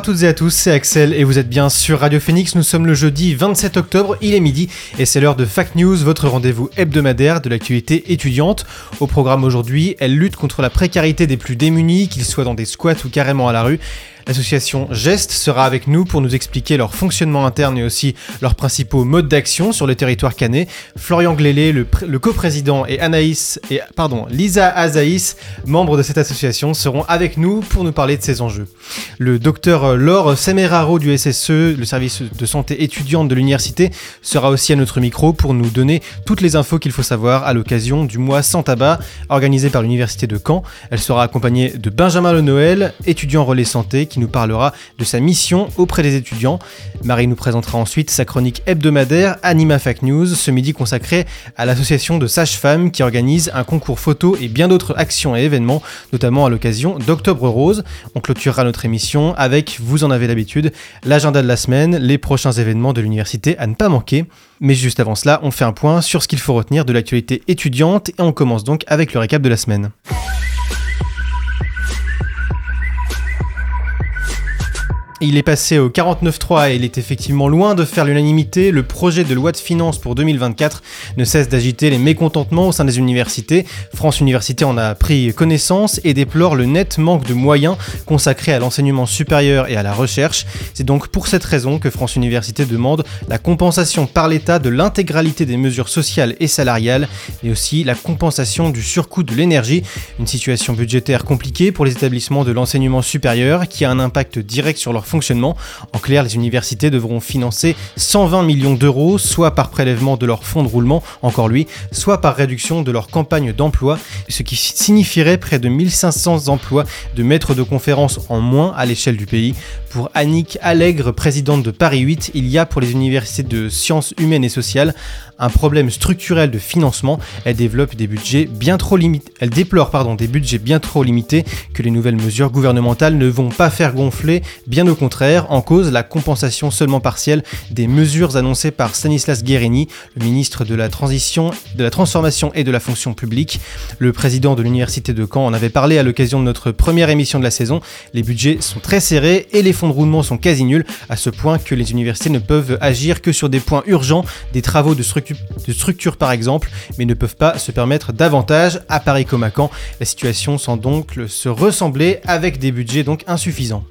À toutes et à tous, c'est Axel et vous êtes bien sur Radio Phoenix. Nous sommes le jeudi 27 octobre, il est midi et c'est l'heure de Fact News, votre rendez-vous hebdomadaire de l'actualité étudiante. Au programme aujourd'hui, elle lutte contre la précarité des plus démunis, qu'ils soient dans des squats ou carrément à la rue. L'association Geste sera avec nous pour nous expliquer leur fonctionnement interne et aussi leurs principaux modes d'action sur le territoire canet. Florian Glélé, le, pr- le coprésident, et Anaïs et pardon, Lisa Azaïs, membres de cette association, seront avec nous pour nous parler de ces enjeux. Le docteur Laure Semeraro du SSE, le service de santé étudiante de l'université, sera aussi à notre micro pour nous donner toutes les infos qu'il faut savoir à l'occasion du mois sans tabac organisé par l'université de Caen. Elle sera accompagnée de Benjamin Le Noël, étudiant relais santé, qui nous parlera de sa mission auprès des étudiants. Marie nous présentera ensuite sa chronique hebdomadaire Anima Fact News, ce midi consacré à l'association de sages-femmes qui organise un concours photo et bien d'autres actions et événements, notamment à l'occasion d'Octobre Rose. On clôturera notre émission avec, vous en avez l'habitude, l'agenda de la semaine, les prochains événements de l'université à ne pas manquer. Mais juste avant cela, on fait un point sur ce qu'il faut retenir de l'actualité étudiante et on commence donc avec le récap de la semaine. Il est passé au 49.3 et il est effectivement loin de faire l'unanimité. Le projet de loi de finances pour 2024 ne cesse d'agiter les mécontentements au sein des universités. France Université en a pris connaissance et déplore le net manque de moyens consacrés à l'enseignement supérieur et à la recherche. C'est donc pour cette raison que France Université demande la compensation par l'État de l'intégralité des mesures sociales et salariales, mais aussi la compensation du surcoût de l'énergie. Une situation budgétaire compliquée pour les établissements de l'enseignement supérieur qui a un impact direct sur leur En clair, les universités devront financer 120 millions d'euros, soit par prélèvement de leur fonds de roulement, encore lui, soit par réduction de leur campagne d'emploi, ce qui signifierait près de 1500 emplois de maîtres de conférences en moins à l'échelle du pays. Pour Annick Allègre, présidente de Paris 8, il y a pour les universités de sciences humaines et sociales un problème structurel de financement. Elle développe des budgets bien trop limités. Elle déplore pardon, des budgets bien trop limités que les nouvelles mesures gouvernementales ne vont pas faire gonfler. Bien au contraire, en cause la compensation seulement partielle des mesures annoncées par Stanislas Guérini, le ministre de la transition, de la transformation et de la fonction publique. Le président de l'université de Caen en avait parlé à l'occasion de notre première émission de la saison. Les budgets sont très serrés et les fonds de roulement sont quasi nuls, à ce point que les universités ne peuvent agir que sur des points urgents, des travaux de structure de structure par exemple, mais ne peuvent pas se permettre davantage. À Paris comme à Caen, la situation semble donc se ressembler avec des budgets donc insuffisants.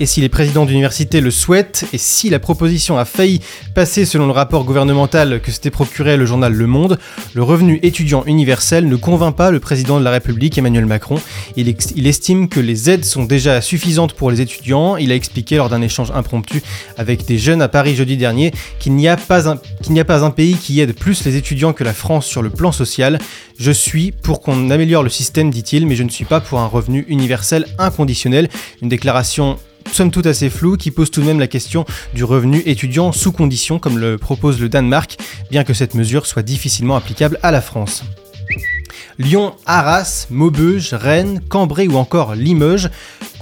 Et si les présidents d'université le souhaitent, et si la proposition a failli passer selon le rapport gouvernemental que s'était procuré le journal Le Monde, le revenu étudiant universel ne convainc pas le président de la République Emmanuel Macron. Il, estime que les aides sont déjà suffisantes pour les étudiants. Il a expliqué lors d'un échange impromptu avec des jeunes à Paris jeudi dernier qu'il n'y a pas un, qu'il n'y a pas un pays qui aide plus les étudiants que la France sur le plan social. Je suis pour qu'on améliore le système, dit-il, mais je ne suis pas pour un revenu universel inconditionnel. Une déclaration somme toute assez floue qui pose tout de même la question du revenu étudiant sous condition comme le propose le Danemark, bien que cette mesure soit difficilement applicable à la France. Lyon, Arras, Maubeuge, Rennes, Cambrai ou encore Limoges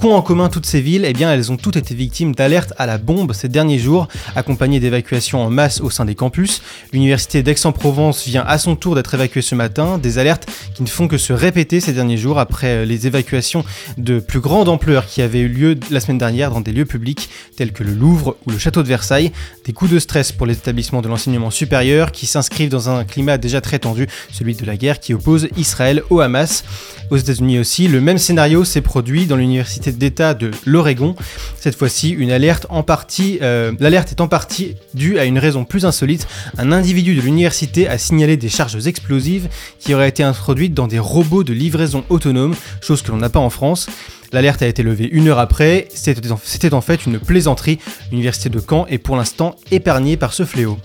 qu'ont en commun toutes ces villes Eh bien, elles ont toutes été victimes d'alertes à la bombe ces derniers jours, accompagnées d'évacuations en masse au sein des campus. L'université d'Aix-en-Provence vient à son tour d'être évacuée ce matin, des alertes qui ne font que se répéter ces derniers jours après les évacuations de plus grande ampleur qui avaient eu lieu la semaine dernière dans des lieux publics tels que le Louvre ou le château de Versailles. Des coups de stress pour les établissements de l'enseignement supérieur qui s'inscrivent dans un climat déjà très tendu, celui de la guerre qui oppose Israël au Hamas. Aux États-Unis aussi, le même scénario s'est produit dans l'université d'État de l'Oregon. Cette fois-ci, une alerte en partie, euh, l'alerte est en partie due à une raison plus insolite. Un individu de l'université a signalé des charges explosives qui auraient été introduites dans des robots de livraison autonome, chose que l'on n'a pas en France. L'alerte a été levée une heure après. C'était en, c'était en fait une plaisanterie. L'université de Caen est pour l'instant épargnée par ce fléau.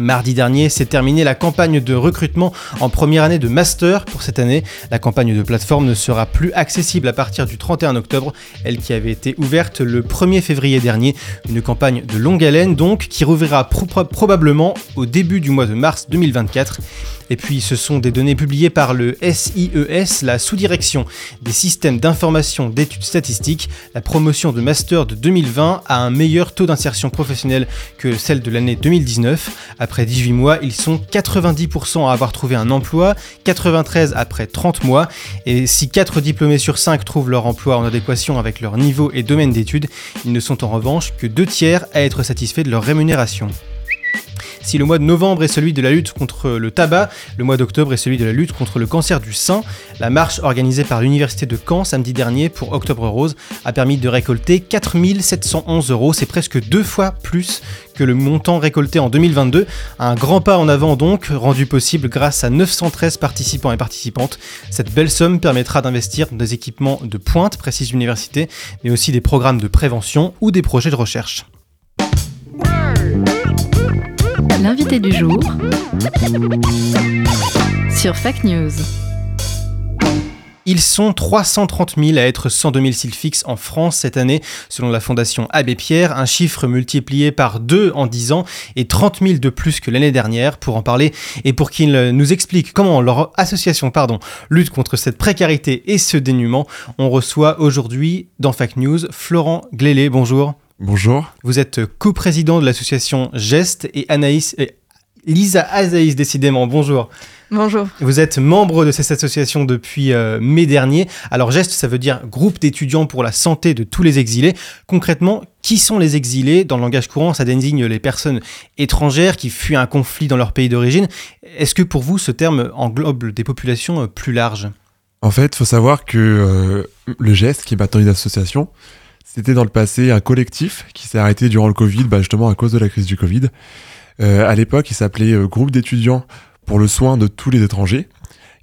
Mardi dernier s'est terminée la campagne de recrutement en première année de master pour cette année. La campagne de plateforme ne sera plus accessible à partir du 31 octobre, elle qui avait été ouverte le 1er février dernier. Une campagne de longue haleine donc qui rouvrira pro- pro- probablement au début du mois de mars 2024. Et puis ce sont des données publiées par le SIES, la sous-direction des systèmes d'information d'études statistiques. La promotion de master de 2020 a un meilleur taux d'insertion professionnelle que celle de l'année 2019. Après 18 mois, ils sont 90% à avoir trouvé un emploi, 93 après 30 mois. Et si 4 diplômés sur 5 trouvent leur emploi en adéquation avec leur niveau et domaine d'études, ils ne sont en revanche que 2 tiers à être satisfaits de leur rémunération. Si le mois de novembre est celui de la lutte contre le tabac, le mois d'octobre est celui de la lutte contre le cancer du sein. La marche organisée par l'Université de Caen samedi dernier pour Octobre Rose a permis de récolter 4711 euros. C'est presque deux fois plus que le montant récolté en 2022. Un grand pas en avant donc, rendu possible grâce à 913 participants et participantes. Cette belle somme permettra d'investir dans des équipements de pointe, précise l'université, mais aussi des programmes de prévention ou des projets de recherche. L'invité du jour sur Fact News. Ils sont 330 000 à être sans domicile fixe en France cette année, selon la Fondation Abbé Pierre, un chiffre multiplié par deux en 10 ans et 30 000 de plus que l'année dernière. Pour en parler et pour qu'ils nous expliquent comment leur association lutte contre cette précarité et ce dénuement, on reçoit aujourd'hui dans Fact News Florent Glélé. Bonjour. Bonjour. Vous êtes co-président de l'association Geste et Anaïs. et Lisa Azaïs, décidément. Bonjour. Bonjour. Vous êtes membre de cette association depuis euh, mai dernier. Alors GEST, ça veut dire groupe d'étudiants pour la santé de tous les exilés. Concrètement, qui sont les exilés? Dans le langage courant, ça désigne les personnes étrangères qui fuient un conflit dans leur pays d'origine. Est-ce que pour vous, ce terme englobe des populations euh, plus larges? En fait, il faut savoir que euh, le GEST, qui est maintenant une association, c'était dans le passé un collectif qui s'est arrêté durant le Covid, bah, justement à cause de la crise du Covid. Euh, à l'époque, il s'appelait euh, Groupe d'étudiants pour le soin de tous les étrangers.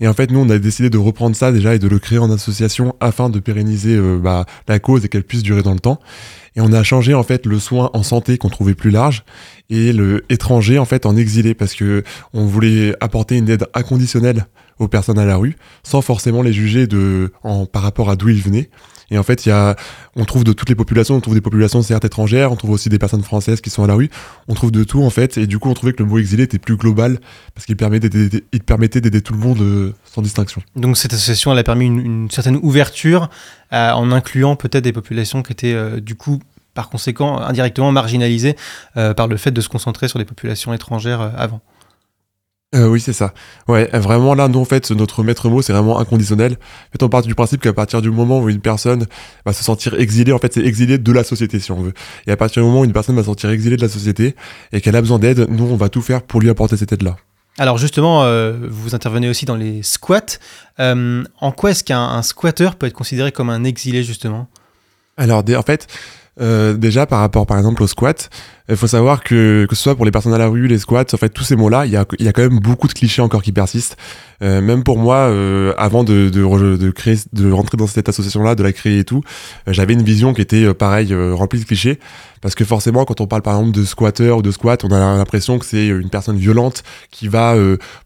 Et en fait, nous, on a décidé de reprendre ça déjà et de le créer en association afin de pérenniser euh, bah, la cause et qu'elle puisse durer dans le temps. Et on a changé en fait le soin en santé qu'on trouvait plus large et le étranger en fait en exilé parce que on voulait apporter une aide inconditionnelle aux personnes à la rue sans forcément les juger de en, par rapport à d'où ils venaient. Et en fait, il y a, on trouve de toutes les populations, on trouve des populations certes étrangères, on trouve aussi des personnes françaises qui sont à la rue, on trouve de tout en fait, et du coup on trouvait que le mot exilé était plus global parce qu'il permettait d'aider, tout le monde euh, sans distinction. Donc cette association, elle a permis une, certaine ouverture euh, en incluant peut-être des populations qui étaient euh, du coup par conséquent indirectement marginalisées par le fait de se concentrer sur des populations étrangères avant. Euh, oui, c'est ça. Ouais, vraiment là, nous en fait, notre maître mot, c'est vraiment inconditionnel. En fait, on part du principe qu'à partir du moment où une personne va se sentir exilée, en fait, c'est exilée de la société, si on veut. Et à partir du moment où une personne va se sentir exilée de la société et qu'elle a besoin d'aide, nous, on va tout faire pour lui apporter cette aide-là. Alors justement, euh, vous intervenez aussi dans les squats. Euh, en quoi est-ce qu'un un squatteur peut être considéré comme un exilé justement? Alors, en fait, euh, déjà par rapport par exemple au squat, il faut savoir que que ce soit pour les personnes à la rue, les squats, en fait tous ces mots-là, il y a, y a quand même beaucoup de clichés encore qui persistent. Euh, même pour moi, euh, avant de, de, créer, de rentrer dans cette association-là, de la créer et tout, euh, j'avais une vision qui était pareil, remplie de clichés, parce que forcément, quand on parle par exemple de squatter ou de squat, on a l'impression que c'est une personne violente qui va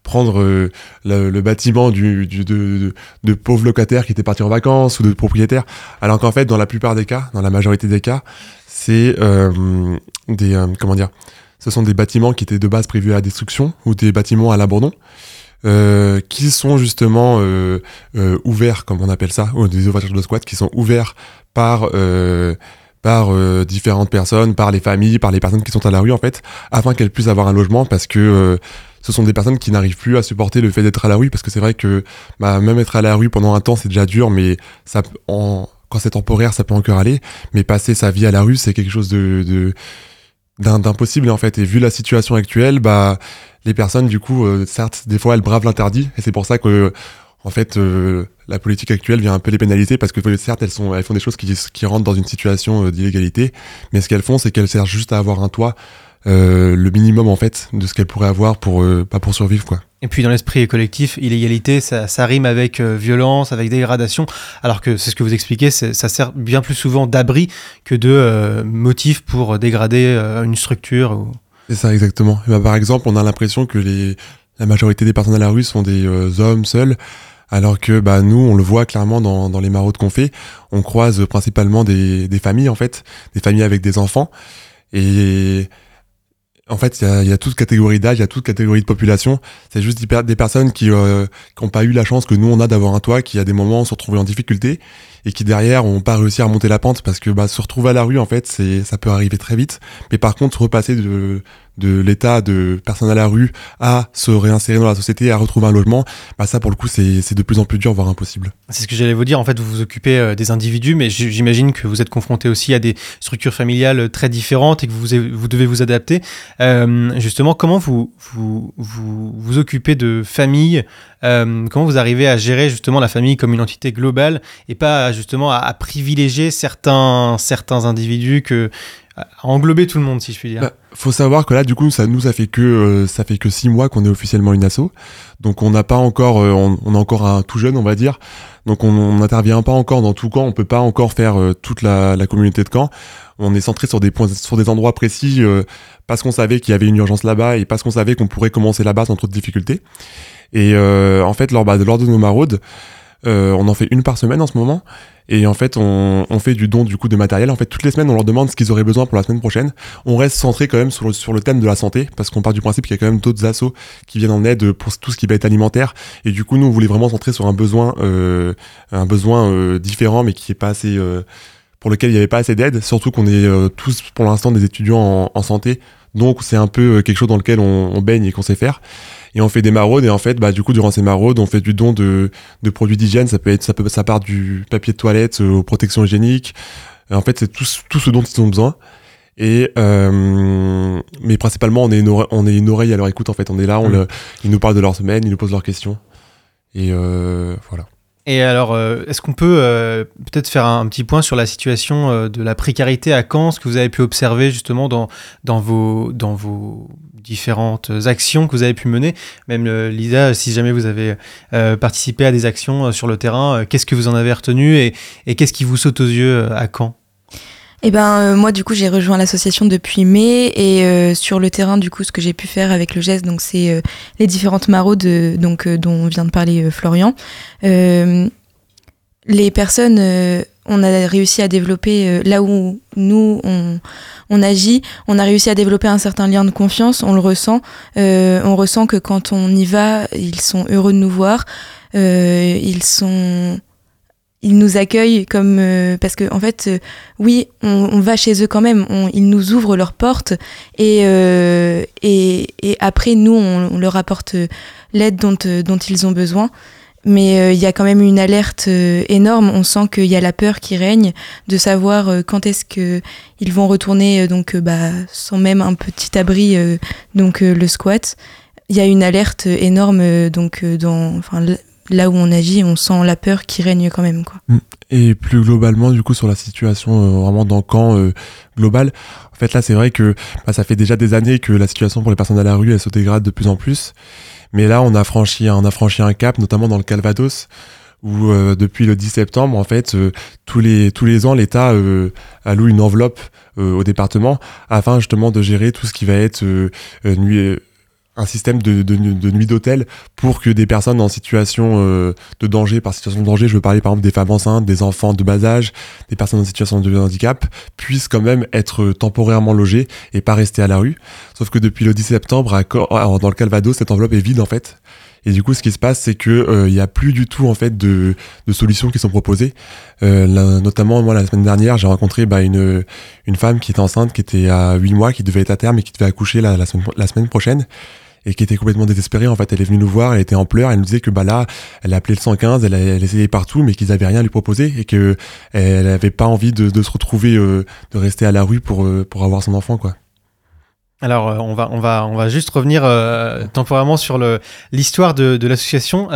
prendre le, bâtiment du, de, de pauvres locataires qui étaient partis en vacances ou de propriétaires, alors qu'en fait, dans la plupart des cas, dans la majorité des cas, c'est euh, des euh, comment dire, ce sont des bâtiments qui étaient de base prévus à la destruction ou des bâtiments à l'abandon. Euh, qui sont justement euh, euh, ouverts, comme on appelle ça, ou des ouvertures de squat, qui sont ouverts par par différentes personnes, par les familles, par les personnes qui sont à la rue en fait, afin qu'elles puissent avoir un logement, parce que ce sont des personnes qui n'arrivent plus à supporter le fait d'être à la rue, parce que c'est vrai que bah, même être à la rue pendant un temps c'est déjà dur, mais ça en, quand c'est temporaire ça peut encore aller, mais passer sa vie à la rue c'est quelque chose de, d'impossible en fait. Et vu la situation actuelle, bah les personnes du coup, euh, certes, des fois elles bravent l'interdit, et c'est pour ça que en fait euh, la politique actuelle vient un peu les pénaliser parce que certes elles sont elles font des choses qui, qui rentrent dans une situation euh, d'illégalité, mais ce qu'elles font c'est qu'elles servent juste à avoir un toit, euh, le minimum en fait de ce qu'elles pourraient avoir pour euh, pas pour survivre quoi. Et puis dans l'esprit collectif, illégalité, ça, ça rime avec euh, violence, avec dégradation, alors que c'est ce que vous expliquez, ça sert bien plus souvent d'abri que de euh, motif pour dégrader euh, une structure. ou- C'est ça exactement. Et bah, par exemple, on a l'impression que les la majorité des personnes à la rue sont des euh, hommes seuls, alors que bah nous, on le voit clairement dans, dans les maraudes qu'on fait, on croise principalement des, des familles en fait, des familles avec des enfants, et en fait, il y a, y a toute catégorie d'âge, il y a toute catégorie de population. C'est juste des, per- des personnes qui n'ont pas eu la chance que nous on a d'avoir un toit, qui à des moments se retrouvés en difficulté et qui derrière ont pas réussi à remonter la pente parce que bah, se retrouver à la rue en fait, c'est ça peut arriver très vite. Mais par contre, repasser de de l'état de personne à la rue à se réinsérer dans la société, à retrouver un logement, bah ça pour le coup c'est de plus en plus dur, voire impossible. C'est ce que j'allais vous dire. En fait, vous vous occupez euh, des individus, mais j'imagine que vous êtes confronté aussi à des structures familiales très différentes et que vous, vous devez vous adapter. Euh, justement, comment vous vous, vous vous occupez de famille euh, Comment vous arrivez à gérer justement la famille comme une entité globale et pas justement à, à privilégier certains certains individus que englober tout le monde, si je puis dire. Bah, faut savoir que là, du coup, ça nous ça fait que euh, ça fait que six mois qu'on est officiellement une asso, donc on n'a pas encore, euh, on, est encore un tout jeune, on va dire. Donc on n'intervient pas encore dans tout camp, on peut pas encore faire euh, toute la, communauté de camp. On est centré sur des points, sur des endroits précis euh, parce qu'on savait qu'il y avait une urgence là-bas et parce qu'on savait qu'on pourrait commencer là-bas sans trop de difficultés. Et en fait, bah, lors de nos maraudes, euh, on en fait une par semaine en ce moment. Et en fait, on, on fait du don du coup de matériel. En fait, toutes les semaines, on leur demande ce qu'ils auraient besoin pour la semaine prochaine. On reste centré quand même sur le, sur le thème de la santé, parce qu'on part du principe qu'il y a quand même d'autres assos qui viennent en aide pour tout ce qui va être alimentaire. Et du coup, nous, on voulait vraiment centrer sur un besoin, euh, un besoin euh, différent, mais qui est pas assez, euh, pour lequel il n'y avait pas assez d'aide. Surtout qu'on est euh, tous pour l'instant des étudiants en, en santé, donc c'est un peu euh, quelque chose dans lequel on, on baigne et qu'on sait faire et on fait des maraudes et en fait bah du coup durant ces maraudes on fait du don de, de produits d'hygiène. Ça peut être ça peut ça part du papier de toilette euh, aux protections hygiéniques. Et en fait c'est tout, ce- tout ce dont ils ont besoin. Et euh, mais principalement on est une oreille, on est une oreille à leur écoute en fait. On est là on Mm. le, ils nous parlent de leur semaine ils nous posent leurs questions. Et euh, voilà Et alors, euh, est-ce qu'on peut euh, peut-être faire un, petit point sur la situation euh, de la précarité à Caen, ce que vous avez pu observer justement dans, dans, vos, dans vos différentes actions que vous avez pu mener? Même Lisa, si jamais vous avez participé à des actions sur le terrain, qu'est-ce que vous en avez retenu et, et qu'est-ce qui vous saute aux yeux à Caen? Eh ben euh, moi du coup j'ai rejoint l'association depuis mai et euh, sur le terrain du coup ce que j'ai pu faire avec le geste donc c'est euh, les différentes maraudes donc dont vient de parler Florian. Les personnes on a réussi à développer là où nous on, on agit, on a réussi à développer un certain lien de confiance, on le ressent, on ressent que quand on y va, ils sont heureux de nous voir, ils sont ils nous accueillent comme euh, parce que en fait euh, oui on, on va chez eux quand même on- ils nous ouvrent leurs portes et euh, et, et après nous on, leur apporte euh, l'aide dont euh, dont ils ont besoin. Mais euh, il y a quand même une alerte énorme. On sent qu'il y a la peur qui règne de savoir quand est-ce que ils vont retourner donc bah sans même un petit abri donc le squat. Il y a une alerte énorme donc dans enfin là où on agit on sent la peur qui règne quand même quoi Et plus globalement, du coup, sur la situation euh, vraiment dans le camp euh, global, en fait, là, c'est vrai que bah, ça fait déjà des années que la situation pour les personnes à la rue, elle se dégrade de plus en plus. Mais là, on a franchi, a franchi un cap, notamment dans le Calvados, où euh, depuis le 10 septembre, en fait, tous les tous les ans, l'État alloue une enveloppe au département afin justement de gérer tout ce qui va être nuit, un système de, de, de nuit d'hôtel pour que des personnes en situation euh, de danger, par situation de danger, je veux parler par exemple des femmes enceintes, des enfants de bas âge, des personnes en situation de handicap, puissent quand même être temporairement logées et pas rester à la rue. Sauf que depuis le 10 septembre, à dans le Calvados, cette enveloppe est vide en fait. Et du coup, ce qui se passe, c'est que euh, il y a plus du tout en fait de, de solutions qui sont proposées. Euh, là, notamment, moi, la semaine dernière, j'ai rencontré bah, une une femme qui était enceinte, qui était à 8 mois, qui devait être à terme et qui devait accoucher la, la semaine prochaine et qui était complètement désespérée. En fait, elle est venue nous voir, elle était en pleurs, elle nous disait que bah là, elle a appelé le 115, elle, essayait partout, mais qu'ils avaient rien à lui proposer et que elle avait pas envie de, se retrouver, euh, de rester à la rue pour euh, pour avoir son enfant, quoi. Alors, euh, on, va, on, va, on va juste revenir temporairement sur l'histoire de, l'association,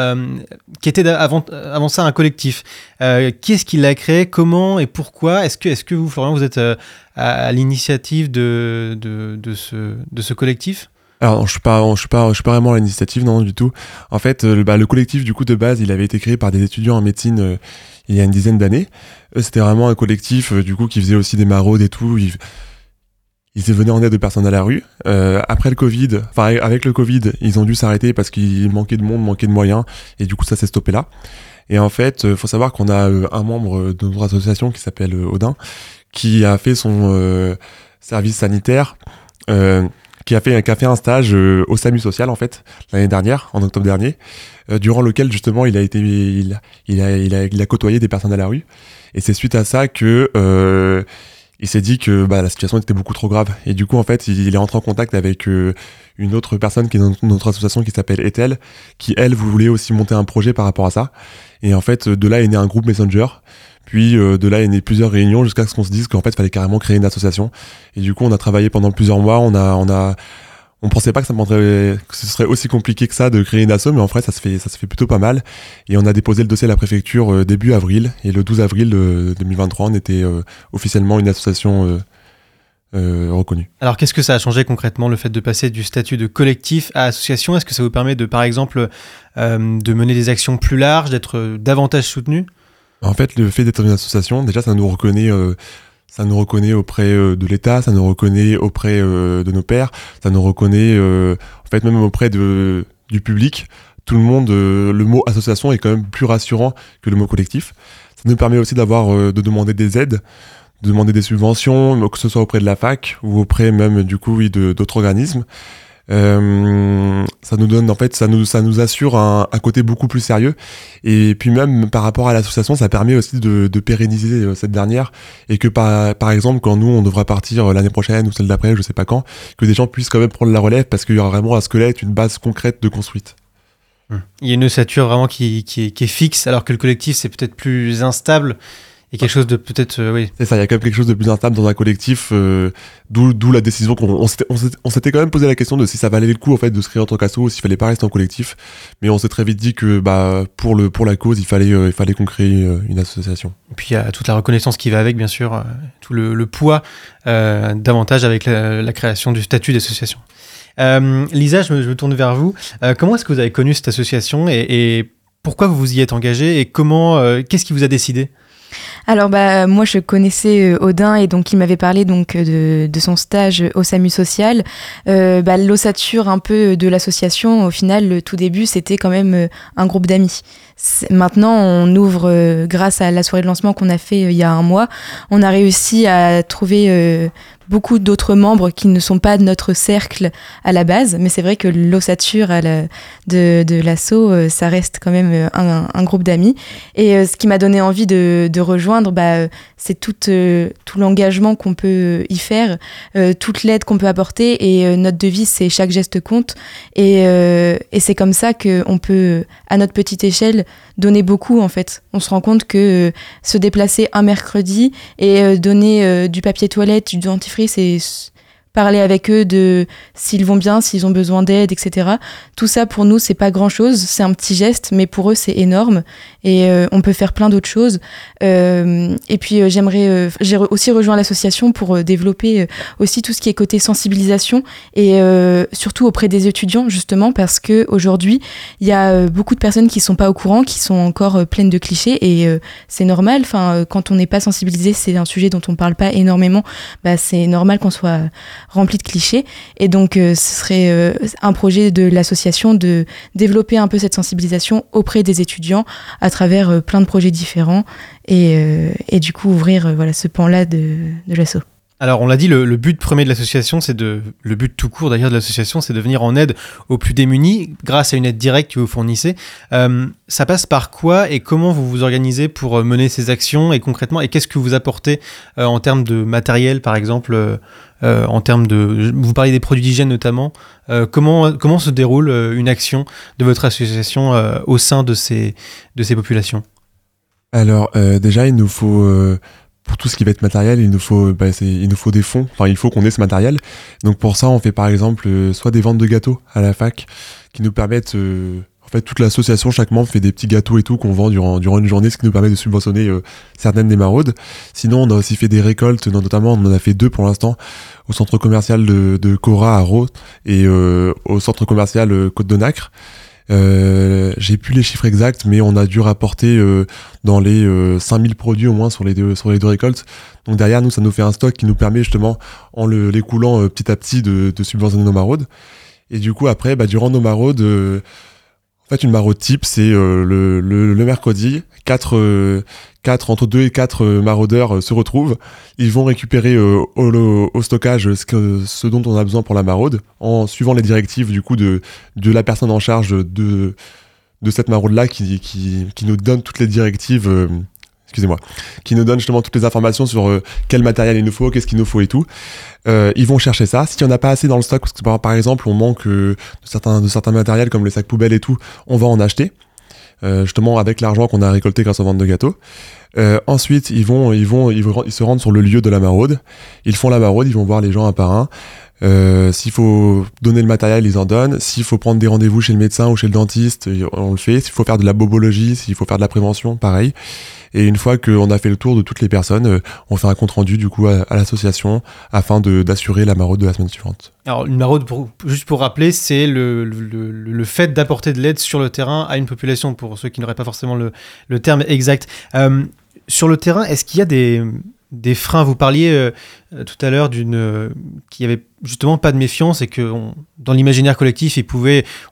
qui était avant, avant ça un collectif. Qui est-ce qui l'a créé? Comment et pourquoi? Est-ce que, est que vous, Florian, vous êtes à, l'initiative de, de, ce, de ce collectif? Alors, je suis pas, je suis pas, je suis pas vraiment à l'initiative, non, du tout. En fait, euh, bah, le collectif, du coup, de base, il avait été créé par des étudiants en médecine euh, il y a une dizaine d'années. C'était vraiment un collectif, euh, du coup, qui faisait aussi des maraudes et tout. Ils, ils venaient en aide aux personnes à la rue. Euh, après le Covid, enfin avec le Covid, ils ont dû s'arrêter parce qu'il manquait de monde, manquait de moyens, et du coup ça s'est stoppé là. Et en fait, faut savoir qu'on a un membre de notre association qui s'appelle Odin, qui a fait son service sanitaire, euh, qui a fait, un stage euh, au SAMU social en fait l'année dernière, en octobre dernier, euh, durant lequel justement il a été, il, a, il a, il a côtoyé des personnes à la rue. Et c'est suite à ça que euh, il s'est dit que bah, la situation était beaucoup trop grave. Et du coup, en fait, il, est rentré en contact avec une autre personne qui est dans notre association qui s'appelle Ethel, qui elle voulait aussi monter un projet par rapport à ça. Et en fait, de là est né un groupe Messenger. Puis euh, de là est né plusieurs réunions jusqu'à ce qu'on se dise qu'en fait, il fallait carrément créer une association. Et du coup, on a travaillé pendant plusieurs mois. On a, on a, on pensait pas que ça que ce serait aussi compliqué que ça de créer une asso, mais en vrai, ça se fait, ça se fait plutôt pas mal. Et on a déposé le dossier à la préfecture euh, début avril. Et le 12 avril euh, 2023, on était euh, officiellement une association euh, euh, reconnue. Alors qu'est-ce que ça a changé concrètement le fait de passer du statut de collectif à association? Est-ce que ça vous permet de, par exemple, euh, de mener des actions plus larges, d'être euh, davantage soutenu? En fait, le fait d'être une association, déjà, ça nous reconnaît, euh, ça nous reconnaît auprès euh, de l'État, ça nous reconnaît auprès euh, de nos pairs, ça nous reconnaît, en fait, même auprès de, du public. Tout le monde, le mot association est quand même plus rassurant que le mot collectif. Ça nous permet aussi d'avoir, de demander des aides, de demander des subventions, que ce soit auprès de la fac ou auprès même, du coup, oui, d'autres organismes. Euh, ça nous donne en fait ça nous ça nous assure un, côté beaucoup plus sérieux. Et puis même par rapport à l'association ça permet aussi de, pérenniser euh, cette dernière. Et que par, par exemple quand nous on devra partir euh, l'année prochaine ou celle d'après je sais pas quand que des gens puissent quand même prendre la relève parce qu'il y aura vraiment un squelette une base concrète de construite. Il y a une ossature vraiment qui, qui est fixe, alors que le collectif, c'est peut-être plus instable et quelque chose de peut-être... euh, oui. c'est ça il y a quand même quelque chose de plus instable dans un collectif euh, d'où la décision qu'on on s'était quand même posé la question de si ça valait le coup en fait de se créer en tant qu'asso ou s'il fallait pas rester en collectif mais on s'est très vite dit que bah pour le pour la cause il fallait euh, il fallait qu'on crée euh, une association Et puis il y a toute la reconnaissance qui va avec, bien sûr, tout le, le poids davantage avec la, la création du statut d'association. Lisa, je me, je me tourne vers vous. Comment est-ce que vous avez connu cette association et, et pourquoi vous vous y êtes engagé et comment, qu'est-ce qui vous a décidé? Alors bah moi je connaissais euh, Odin et donc il m'avait parlé donc euh, de, son stage au SAMU social. Euh, bah, L'ossature un peu de l'association au final le tout début c'était quand même un groupe d'amis. Maintenant on ouvre grâce à la soirée de lancement qu'on a fait il y a un mois, on a réussi à trouver beaucoup d'autres membres qui ne sont pas de notre cercle à la base, mais c'est vrai que l'ossature de, l'assaut, euh, ça reste quand même euh, un, groupe d'amis. Et euh, ce qui m'a donné envie de, rejoindre, bah, c'est tout, l'engagement qu'on peut y faire, toute l'aide qu'on peut apporter. Et notre devise, c'est chaque geste compte. Et, et c'est comme ça qu'on peut, à notre petite échelle, donner beaucoup en fait. On se rend compte que se déplacer un mercredi et donner du papier toilette, du dentifrice s- parler avec eux de s'ils vont bien, s'ils ont besoin d'aide, etc. Tout ça pour nous, c'est pas grand chose, c'est un petit geste, mais pour eux, c'est énorme et euh, on peut faire plein d'autres choses. Euh, et puis euh, j'aimerais, j'ai aussi rejoint l'association pour développer aussi tout ce qui est côté sensibilisation et surtout auprès des étudiants justement parce que aujourd'hui il y a beaucoup de personnes qui sont pas au courant, qui sont encore pleines de clichés et c'est normal. Enfin, quand on n'est pas sensibilisé, c'est un sujet dont on parle pas énormément. Bah, c'est normal qu'on soit rempli de clichés et donc ce serait un projet de l'association de développer un peu cette sensibilisation auprès des étudiants travers euh, plein de projets différents et, euh, du coup ouvrir euh, voilà, ce pan-là de, de l'asso. Alors, on l'a dit, le, but premier de l'association, c'est de, le but tout court d'ailleurs de l'association, c'est de venir en aide aux plus démunis grâce à une aide directe que vous fournissez. Euh, ça passe par quoi et comment vous vous organisez pour euh, mener ces actions et concrètement, et qu'est-ce que vous apportez euh, en termes de matériel, par exemple, en termes de, vous parlez des produits d'hygiène notamment. Comment comment se déroule une action de votre association au sein de ces de ces populations? Alors déjà, il nous faut pour tout ce qui va être matériel, il nous faut bah, il nous faut des fonds. Enfin, il faut qu'on ait ce matériel. Donc pour ça, on fait par exemple euh, soit des ventes de gâteaux à la fac qui nous permettent euh, en fait toute l'association chaque membre fait des petits gâteaux et tout qu'on vend durant durant une journée, ce qui nous permet de subventionner euh, certaines des maraudes. Sinon, on a aussi fait des récoltes, notamment on en a fait deux pour l'instant au centre commercial de, de Cora à Rho et euh, au centre commercial euh, Côte de Nacre. Euh, J'ai plus les chiffres exacts, mais on a dû rapporter euh, dans les euh, 5000 produits au moins sur les deux, sur les deux récoltes. Donc derrière nous, ça nous fait un stock qui nous permet justement, en l'écoulant euh, petit à petit, de, de subventionner nos maraudes. Et du coup, après, bah, durant nos maraudes, euh, en fait, une maraude type, c'est euh, le, le, mercredi, quatre, euh, quatre, entre deux et quatre euh, maraudeurs euh, se retrouvent. Ils vont récupérer euh, au, au- au stockage ce, que, ce dont on a besoin pour la maraude, en suivant les directives du coup de, de la personne en charge de, de cette maraude-là qui, qui, qui nous donne toutes les directives. Excusez-moi, qui nous donne justement toutes les informations sur euh, quel matériel il nous faut, qu'est-ce qu'il nous faut et tout. Euh, ils vont chercher ça. S'il n'y en a pas assez dans le stock, parce que par, exemple on manque euh, de, certains, de certains matériels comme les sacs poubelles et tout, on va en acheter. Euh, justement avec l'argent qu'on a récolté grâce aux ventes de gâteaux. Ensuite, vont, ils vont, ils vont, ils se rendent sur le lieu de la maraude. Ils font la maraude, ils vont voir les gens un par un. Euh, S'il faut donner le matériel, ils en donnent. S'il faut prendre des rendez-vous chez le médecin ou chez le dentiste, on le fait. S'il faut faire de la bobologie, s'il faut faire de la prévention, pareil. Et une fois qu'on a fait le tour de toutes les personnes, euh, on fait un compte rendu du coup à, l'association afin d'assurer la maraude de la semaine suivante. Alors, une maraude, juste pour rappeler, c'est le, fait d'apporter de l'aide sur le terrain à une population, pour ceux qui n'auraient pas forcément le, le terme exact. Euh, sur le terrain, est-ce qu'il y a des, des freins. Vous parliez euh, tout à l'heure d'une euh, qu'il y avait justement pas de méfiance et que dans l'imaginaire collectif,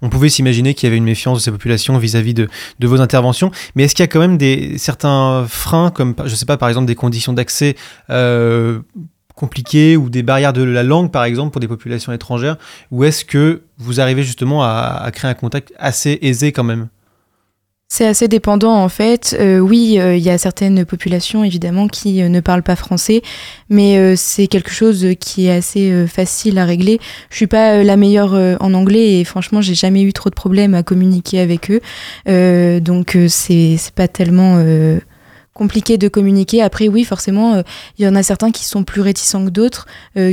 on pouvait s'imaginer qu'il y avait une méfiance de ces populations vis-à-vis de, vos interventions. Mais est-ce qu'il y a quand même des certains freins, comme je sais pas, par exemple des conditions d'accès euh, compliquées ou des barrières de la langue, par exemple, pour des populations étrangères, ou est-ce que vous arrivez justement à créer un contact assez aisé quand même? C'est assez dépendant en fait. Euh, oui, euh, il y a certaines populations évidemment qui euh, ne parlent pas français, mais c'est quelque chose qui est assez facile à régler. Je suis pas la meilleure en anglais et franchement, j'ai jamais eu trop de problèmes à communiquer avec eux. Donc c'est pas tellement compliqué de communiquer. Après, oui, forcément, il y en a certains qui sont plus réticents que d'autres,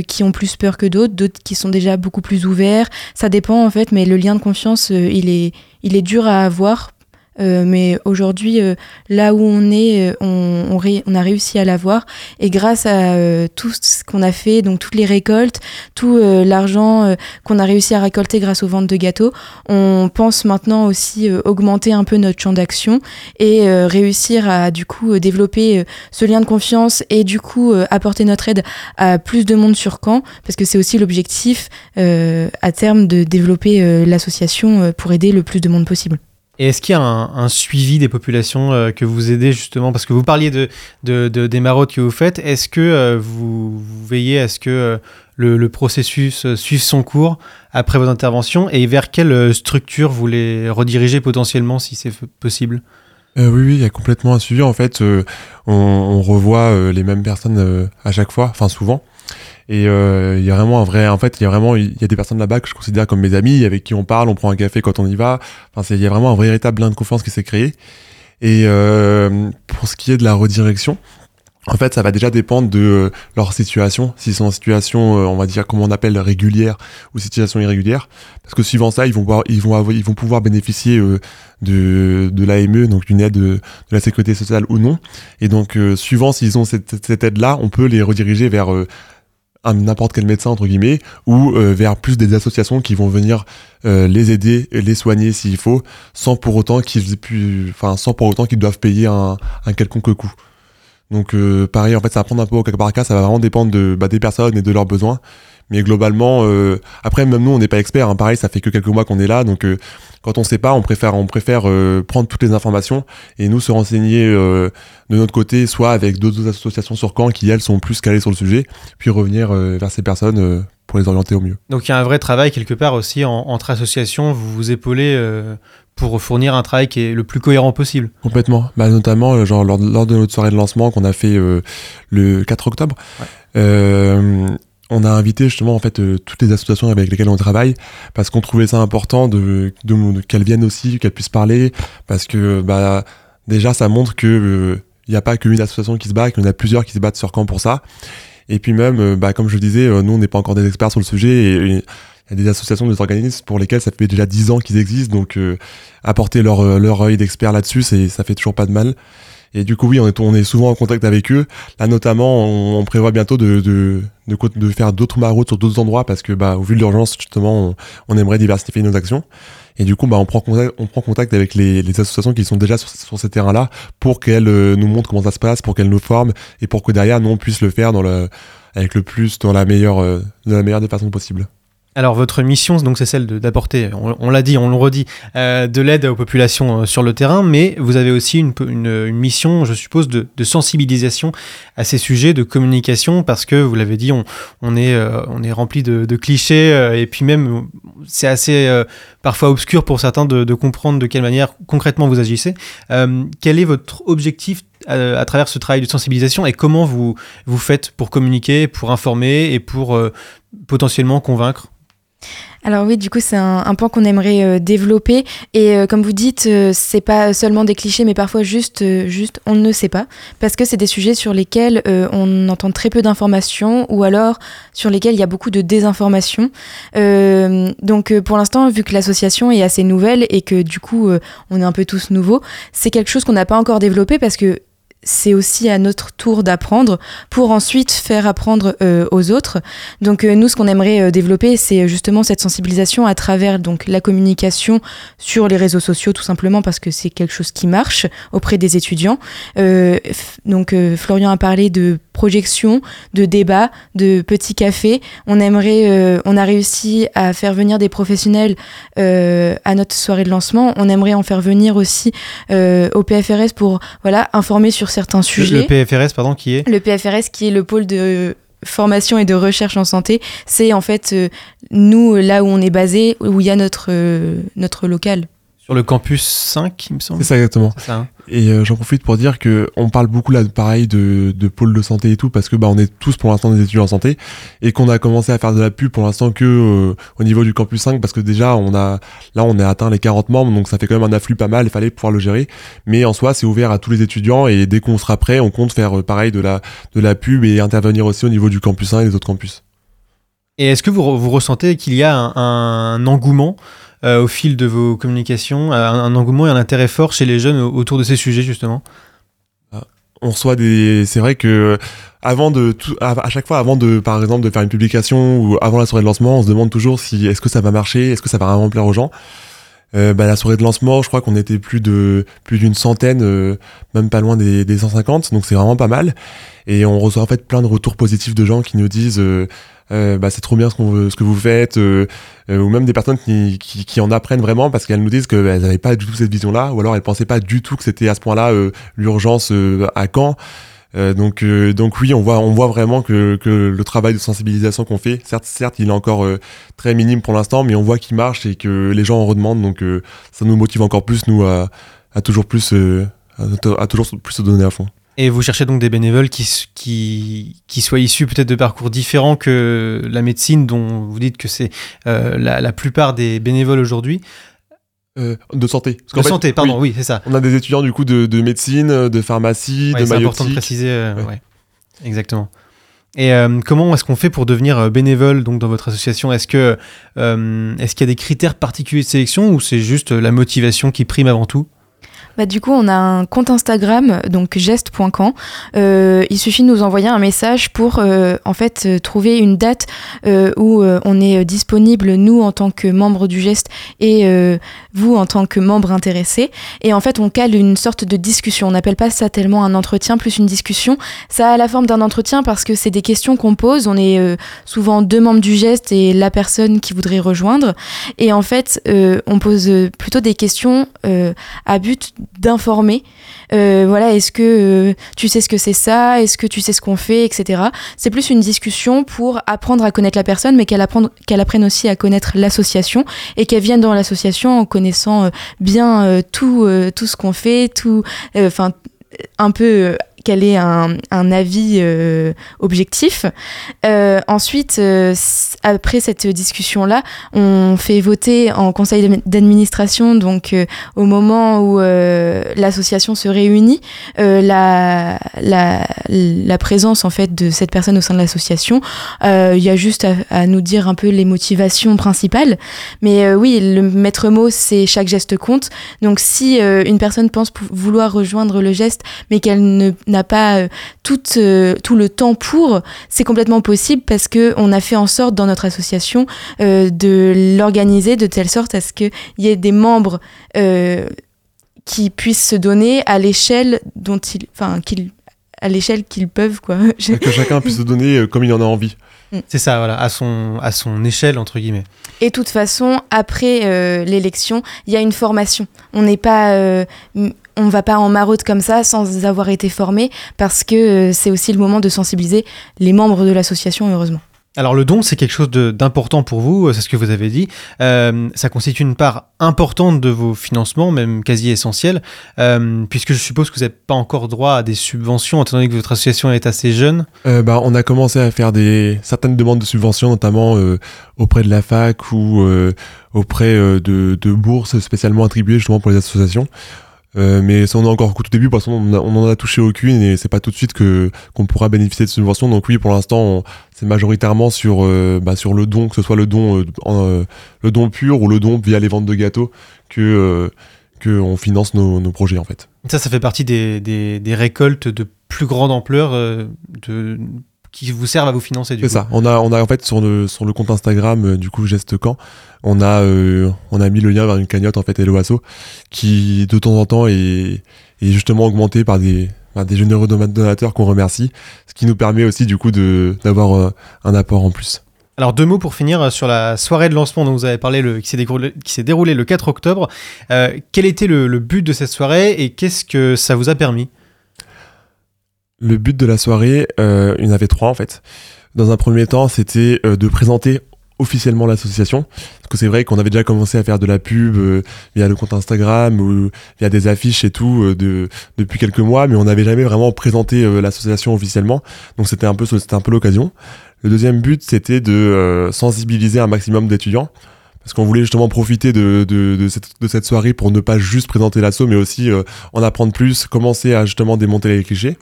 qui ont plus peur que d'autres, d'autres qui sont déjà beaucoup plus ouverts. Ça dépend en fait, mais le lien de confiance, il est il est dur à avoir. Euh, mais aujourd'hui, euh, là où on est, euh, on, on, ré- on a réussi à l'avoir. Et grâce à euh, tout ce qu'on a fait, donc toutes les récoltes, tout euh, l'argent euh, qu'on a réussi à récolter grâce aux ventes de gâteaux, on pense maintenant aussi augmenter un peu notre champ d'action et réussir à du coup développer ce lien de confiance et du coup apporter notre aide à plus de monde sur Caen, parce que c'est aussi l'objectif à terme de développer l'association pour aider le plus de monde possible. Et est-ce qu'il y a un, suivi des populations euh, que vous aidez justement? Parce que vous parliez de, de, de- des maraudes que vous faites. Est-ce que euh, vous, veillez à ce que euh, le, processus suive son cours après vos interventions? Et vers quelle structure vous les redirigez potentiellement si c'est possible? Oui, oui, il y a complètement un suivi. En fait, on, revoit les mêmes personnes à chaque fois, enfin souvent. Et euh, il y a vraiment un vrai. En fait, il y a vraiment, il y a des personnes là-bas que je considère comme mes amis, avec qui on parle, on prend un café quand on y va. Enfin, il y a vraiment un véritable lien de confiance qui s'est créé. Et euh, pour ce qui est de la redirection, en fait, ça va déjà dépendre de euh, leur situation, s'ils sont en situation, euh, on va dire, comment on appelle, régulière ou situation irrégulière. Parce que suivant ça, ils vont, pouvoir- ils vont, avoir- ils vont pouvoir bénéficier de, de l'AME, donc d'une aide de, de la sécurité sociale ou non. Et donc, suivant s'ils ont cette, cette aide-là, on peut les rediriger vers un n'importe quel médecin, entre guillemets, ou euh, vers plus des associations qui vont venir euh, les aider, et les soigner s'il faut, sans pour autant qu'ils enfin, sans pour autant qu'ils doivent payer un, un quelconque coût. Donc euh, pareil, en fait, ça va prendre un peu au cas par cas, ça va vraiment dépendre de, bah, des personnes et de leurs besoins. Mais globalement, euh, après, même nous, on n'est pas experts. Hein. Pareil, ça fait que quelques mois qu'on est là, donc euh, quand on sait pas, on préfère, on préfère euh, prendre toutes les informations et nous se renseigner euh, de notre côté, soit avec d'autres associations sur Caen qui elles sont plus calées sur le sujet, puis revenir euh, vers ces personnes euh, pour les orienter au mieux. Donc il y a un vrai travail quelque part aussi en- entre associations. Vous vous épaulez euh, pour fournir un travail qui est le plus cohérent possible. Complètement. Bah, notamment, genre, lors, de- lors de notre soirée de lancement qu'on a fait euh, le 4 octobre, Ouais. euh, on a invité justement en fait euh, toutes les associations avec lesquelles on travaille parce qu'on trouvait ça important de, qu'elles viennent aussi, qu'elles puissent parler parce que bah déjà ça montre que il n'y a pas qu'une association qui se bat, qu'il y en a plusieurs qui se battent sur camp pour ça. Et puis même, euh, bah, comme je le disais, euh, nous on n'est pas encore des experts sur le sujet et, il y a des associations, des organismes pour lesquels ça fait déjà 10 ans qu'ils existent, donc euh, apporter leur, euh, œil d'expert là-dessus, ça fait toujours pas de mal. Et du coup, oui, on est, on est souvent en contact avec eux. Là, notamment, on, on prévoit bientôt de, de, de, de faire d'autres maraudes sur d'autres endroits parce que, bah, au vu de l'urgence, justement, on, aimerait diversifier nos actions. Et du coup, bah, on prend contact, on prend contact avec les, les associations qui sont déjà sur, sur ces terrains-là pour qu'elles euh, nous montrent comment ça se passe, pour qu'elles nous forment et pour que derrière, nous, on puisse le faire dans le, avec le plus, dans la meilleure, euh, la meilleure des façons possibles. Alors votre mission, donc c'est celle d'apporter, on, on l'a dit, on le redit, euh, de l'aide aux populations euh, sur le terrain, mais vous avez aussi une, mission, je suppose, de, sensibilisation à ces sujets, de communication, parce que vous l'avez dit, on, euh, est rempli de, clichés, et puis même, c'est assez parfois obscur pour certains de, de comprendre de quelle manière concrètement vous agissez. Quel est votre objectif euh, à travers ce travail de sensibilisation et comment vous, vous faites pour communiquer, pour informer et pour potentiellement convaincre? Alors oui, du coup, c'est un, point qu'on aimerait euh, développer. Et euh, comme vous dites, euh, c'est pas seulement des clichés, mais parfois juste, juste, on ne sait pas, parce que c'est des sujets sur lesquels on entend très peu d'informations, ou alors sur lesquels il y a beaucoup de désinformation. Donc, pour l'instant, vu que l'association est assez nouvelle et que du coup, on est un peu tous nouveaux, c'est quelque chose qu'on n'a pas encore développé parce que c'est aussi à notre tour d'apprendre pour ensuite faire apprendre euh, aux autres. Donc euh, nous, ce qu'on aimerait euh, développer, c'est justement cette sensibilisation à travers donc la communication sur les réseaux sociaux, tout simplement parce que c'est quelque chose qui marche auprès des étudiants. Euh, donc euh, Florian a parlé de projection, de débat, de petits cafés. On aimerait, euh, on a réussi à faire venir des professionnels euh, à notre soirée de lancement. On aimerait en faire venir aussi euh, au PFRS pour voilà informer sur certains Le- sujets. Le PFRS, pardon, qui est Le PFRS, qui est le pôle de formation et de recherche en santé, c'est en fait euh, nous, là où on est basé, où il y a notre, euh, notre local. sur le campus 5, il me semble. C'est ça exactement. C'est ça, hein. Et euh, j'en profite pour dire que on parle beaucoup là, pareil, de, de pôle de santé et tout, parce que bah on est tous pour l'instant des étudiants en santé et qu'on a commencé à faire de la pub pour l'instant que euh, au niveau du campus 5, parce que déjà on a là on a atteint les 40 membres, donc ça fait quand même un afflux pas mal. Il fallait pouvoir le gérer, mais en soi c'est ouvert à tous les étudiants et dès qu'on sera prêt, on compte faire euh, pareil de la de la pub et intervenir aussi au niveau du campus 1 et des autres campus. Et est-ce que vous, re- vous ressentez qu'il y a un, engouement euh, au fil de vos communications, un, un engouement et un intérêt fort chez les jeunes au- autour de ces sujets, justement? On reçoit des c'est vrai que avant de à, chaque fois avant de par exemple de faire une publication ou avant la soirée de lancement on se demande toujours si est-ce que ça va marcher est-ce que ça va vraiment plaire aux gens? Euh, bah, la soirée de lancement je crois qu'on était plus d'une centaine euh, même pas loin des, des 150 donc c'est vraiment pas mal. Et on reçoit en fait plein de retours positifs de gens qui nous disent euh, euh, bah, c'est trop bien ce, ce que vous faites, euh, euh, ou même des personnes qui, qui, qui en apprennent vraiment parce qu'elles nous disent qu'elles n'avaient pas du tout cette vision-là, ou alors elles pensaient pas du tout que c'était à ce point-là euh, l'urgence euh, à Caen. Euh, donc, donc oui, on voit, on voit vraiment que, que le travail de sensibilisation qu'on fait, certes, certes, il est encore très minime pour l'instant, mais on voit qu'il marche et que les gens en redemandent. Donc, ça nous motive encore plus nous à, à toujours plus, à toujours plus se donner à fond. Et vous cherchez donc des bénévoles qui, qui, qui soient issus peut-être de parcours différents que la médecine, dont vous dites que c'est euh, la, la plupart des bénévoles aujourd'hui. Euh, de santé. Parce De fait, santé, pardon, oui, oui, c'est ça. on a des étudiants du coup de, de médecine, de pharmacie, Ouais, de c'est important de maïotique. préciser. euh, Ouais. ouais. Exactement. Et euh, comment est-ce qu'on fait pour devenir bénévole donc dans votre association? Est-ce que euh, est-ce qu'il y a des critères particuliers de sélection ou c'est juste la motivation qui prime avant tout? Bah, du coup, on a un compte Instagram, donc geste.camp. Euh, il suffit de nous envoyer un message pour euh, en fait euh, trouver une date euh, où on est disponible, nous en tant que membre du geste et vous en tant que membre intéressé. Et en fait, on cale une sorte de discussion. On n'appelle pas ça tellement un entretien, plus une discussion. Ça a la forme d'un entretien parce que c'est des questions qu'on pose. On est souvent deux membres du geste et la personne qui voudrait rejoindre. Et en fait, on pose plutôt des questions à but d'informer. Euh, voilà, est-ce que euh, tu sais ce que c'est ça Est-ce que tu sais ce qu'on fait, etc. C'est plus une discussion pour apprendre à connaître la personne, mais qu'elle apprenne, apprenne aussi à connaître l'association et qu'elle vienne dans l'association en connaissant euh, bien euh, tout, tout ce qu'on fait, tout, enfin un peu qu'elle ait un, un avis euh, objectif. Euh, ensuite, euh, après cette discussion-là, on fait voter en conseil d'admi- d'administration, donc au moment où l'association se réunit, la, la, présence en fait de cette personne au sein de l'association. Il y a juste à, nous dire un peu les motivations principales. Mais oui, le maître mot, c'est chaque geste compte. Donc si une personne pense vouloir rejoindre le geste, mais qu'elle ne- n'a pas euh, tout, euh, tout le temps pour, c'est complètement possible parce que on a fait en sorte dans notre association euh, de l'organiser de telle sorte à ce qu'il y ait des membres euh, qui puissent se donner à l'échelle dont ils, enfin qu'ils, à l'échelle qu'ils peuvent quoi. Que chacun puisse se donner comme il en a envie. C'est ça, voilà, à son, à son échelle, entre guillemets. Et de toute façon, après euh, l'élection, il y a une formation. On n'est pas, euh, on va pas en maraude comme ça sans avoir été formé, parce que euh, c'est aussi le moment de sensibiliser les membres de l'association, heureusement. Alors le don, c'est quelque chose de- d'important pour vous, euh, c'est ce que vous avez dit. Euh, ça constitue une part importante de vos financements, même quasi essentielle, euh, puisque je suppose que vous n'avez pas encore droit à des subventions, étant donné que votre association est assez jeune. Euh, bah, on a commencé à faire des certaines demandes de subventions, notamment euh, auprès de la fac ou euh, auprès euh, de, de bourses spécialement attribuées justement pour les associations. Euh, mais ça, on est encore au tout début parce qu'on en a- touché aucune et c'est pas tout de suite que qu'on pourra bénéficier de subventions. Donc oui, pour l'instant, c'est majoritairement sur euh, bah, sur le don, que ce soit le don euh, le don pur ou le don via les ventes de gâteaux que euh, que on finance nos, nos projets en fait. Ça, ça fait partie des, des- des récoltes de plus grande ampleur de, qui vous servent à vous financer. du C'est coup. ça. On a, on a en fait sur le, sur le compte Instagram euh, du coup Geste Camp, on a, euh, on a mis le lien vers une cagnotte en fait Hello Asso qui de temps en temps est, est justement augmentée par des, par des généreux dona- donateurs qu'on remercie, ce qui nous permet aussi du coup de d'avoir euh, un apport en plus. Alors deux mots pour finir sur la soirée de lancement dont vous avez parlé, le, qui s'est déroulé, qui s'est déroulée le 4 octobre. Quel était le, le but de cette soirée et qu'est-ce que ça vous a permis? Le but de la soirée, il y en avait trois en fait. Dans un premier temps, c'était euh, de présenter officiellement l'association. Parce que c'est vrai qu'on avait déjà commencé à faire de la pub euh, via le compte Instagram ou via des affiches et tout euh, de, depuis quelques mois, mais on n'avait jamais vraiment présenté l'association officiellement. Donc c'était un peu, peu l'occasion. Le deuxième but, c'était de sensibiliser un maximum d'étudiants. Parce qu'on voulait justement profiter de, de, cette, de cette soirée pour ne pas juste présenter l'assaut, mais aussi en apprendre plus, commencer à justement démonter les clichés.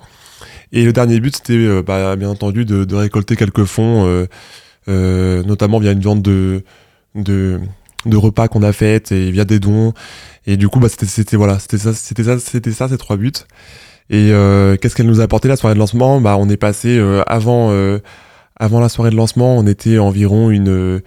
Et le dernier but, c'était euh, bah, bien entendu de, de récolter quelques fonds, euh, euh, notamment via une vente de, de, de repas qu'on a faites et via des dons. Et du coup, bah, c'était, c'était voilà, c'était ça, c'était ça, c'était ça ces trois buts. Et euh, qu'est-ce qu'elle nous a apporté la soirée de lancement? Bah, on est passé euh, avant, euh, avant la soirée de lancement, on était environ une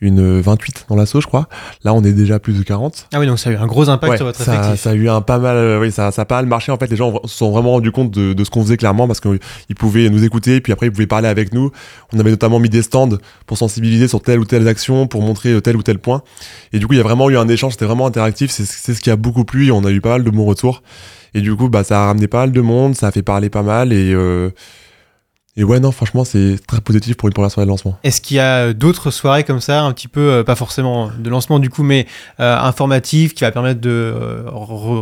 une 28 dans l'assaut, je crois. Là, on est déjà plus de 40. Ah oui, donc ça a eu un gros impact Ouais, sur votre ça, effectif. ça a eu un pas mal, euh, oui, ça, ça a pas mal marché. En fait, les gens se sont vraiment rendus compte de, de ce qu'on faisait clairement parce qu'ils pouvaient nous écouter, puis après ils pouvaient parler avec nous. On avait notamment mis des stands pour sensibiliser sur telle ou telle action, pour montrer euh, tel ou tel point. Et du coup, il y a vraiment eu un échange, c'était vraiment interactif. C'est c'est ce qui a beaucoup plu. et On a eu pas mal de bons retours. Et du coup, bah, ça a ramené pas mal de monde, ça a fait parler pas mal. Et, euh, et ouais, non, franchement, c'est très positif pour une première soirée de lancement. Est-ce qu'il y a euh, d'autres soirées comme ça, un petit peu, euh, pas forcément de lancement du coup, mais euh, informatives, qui va permettre de euh,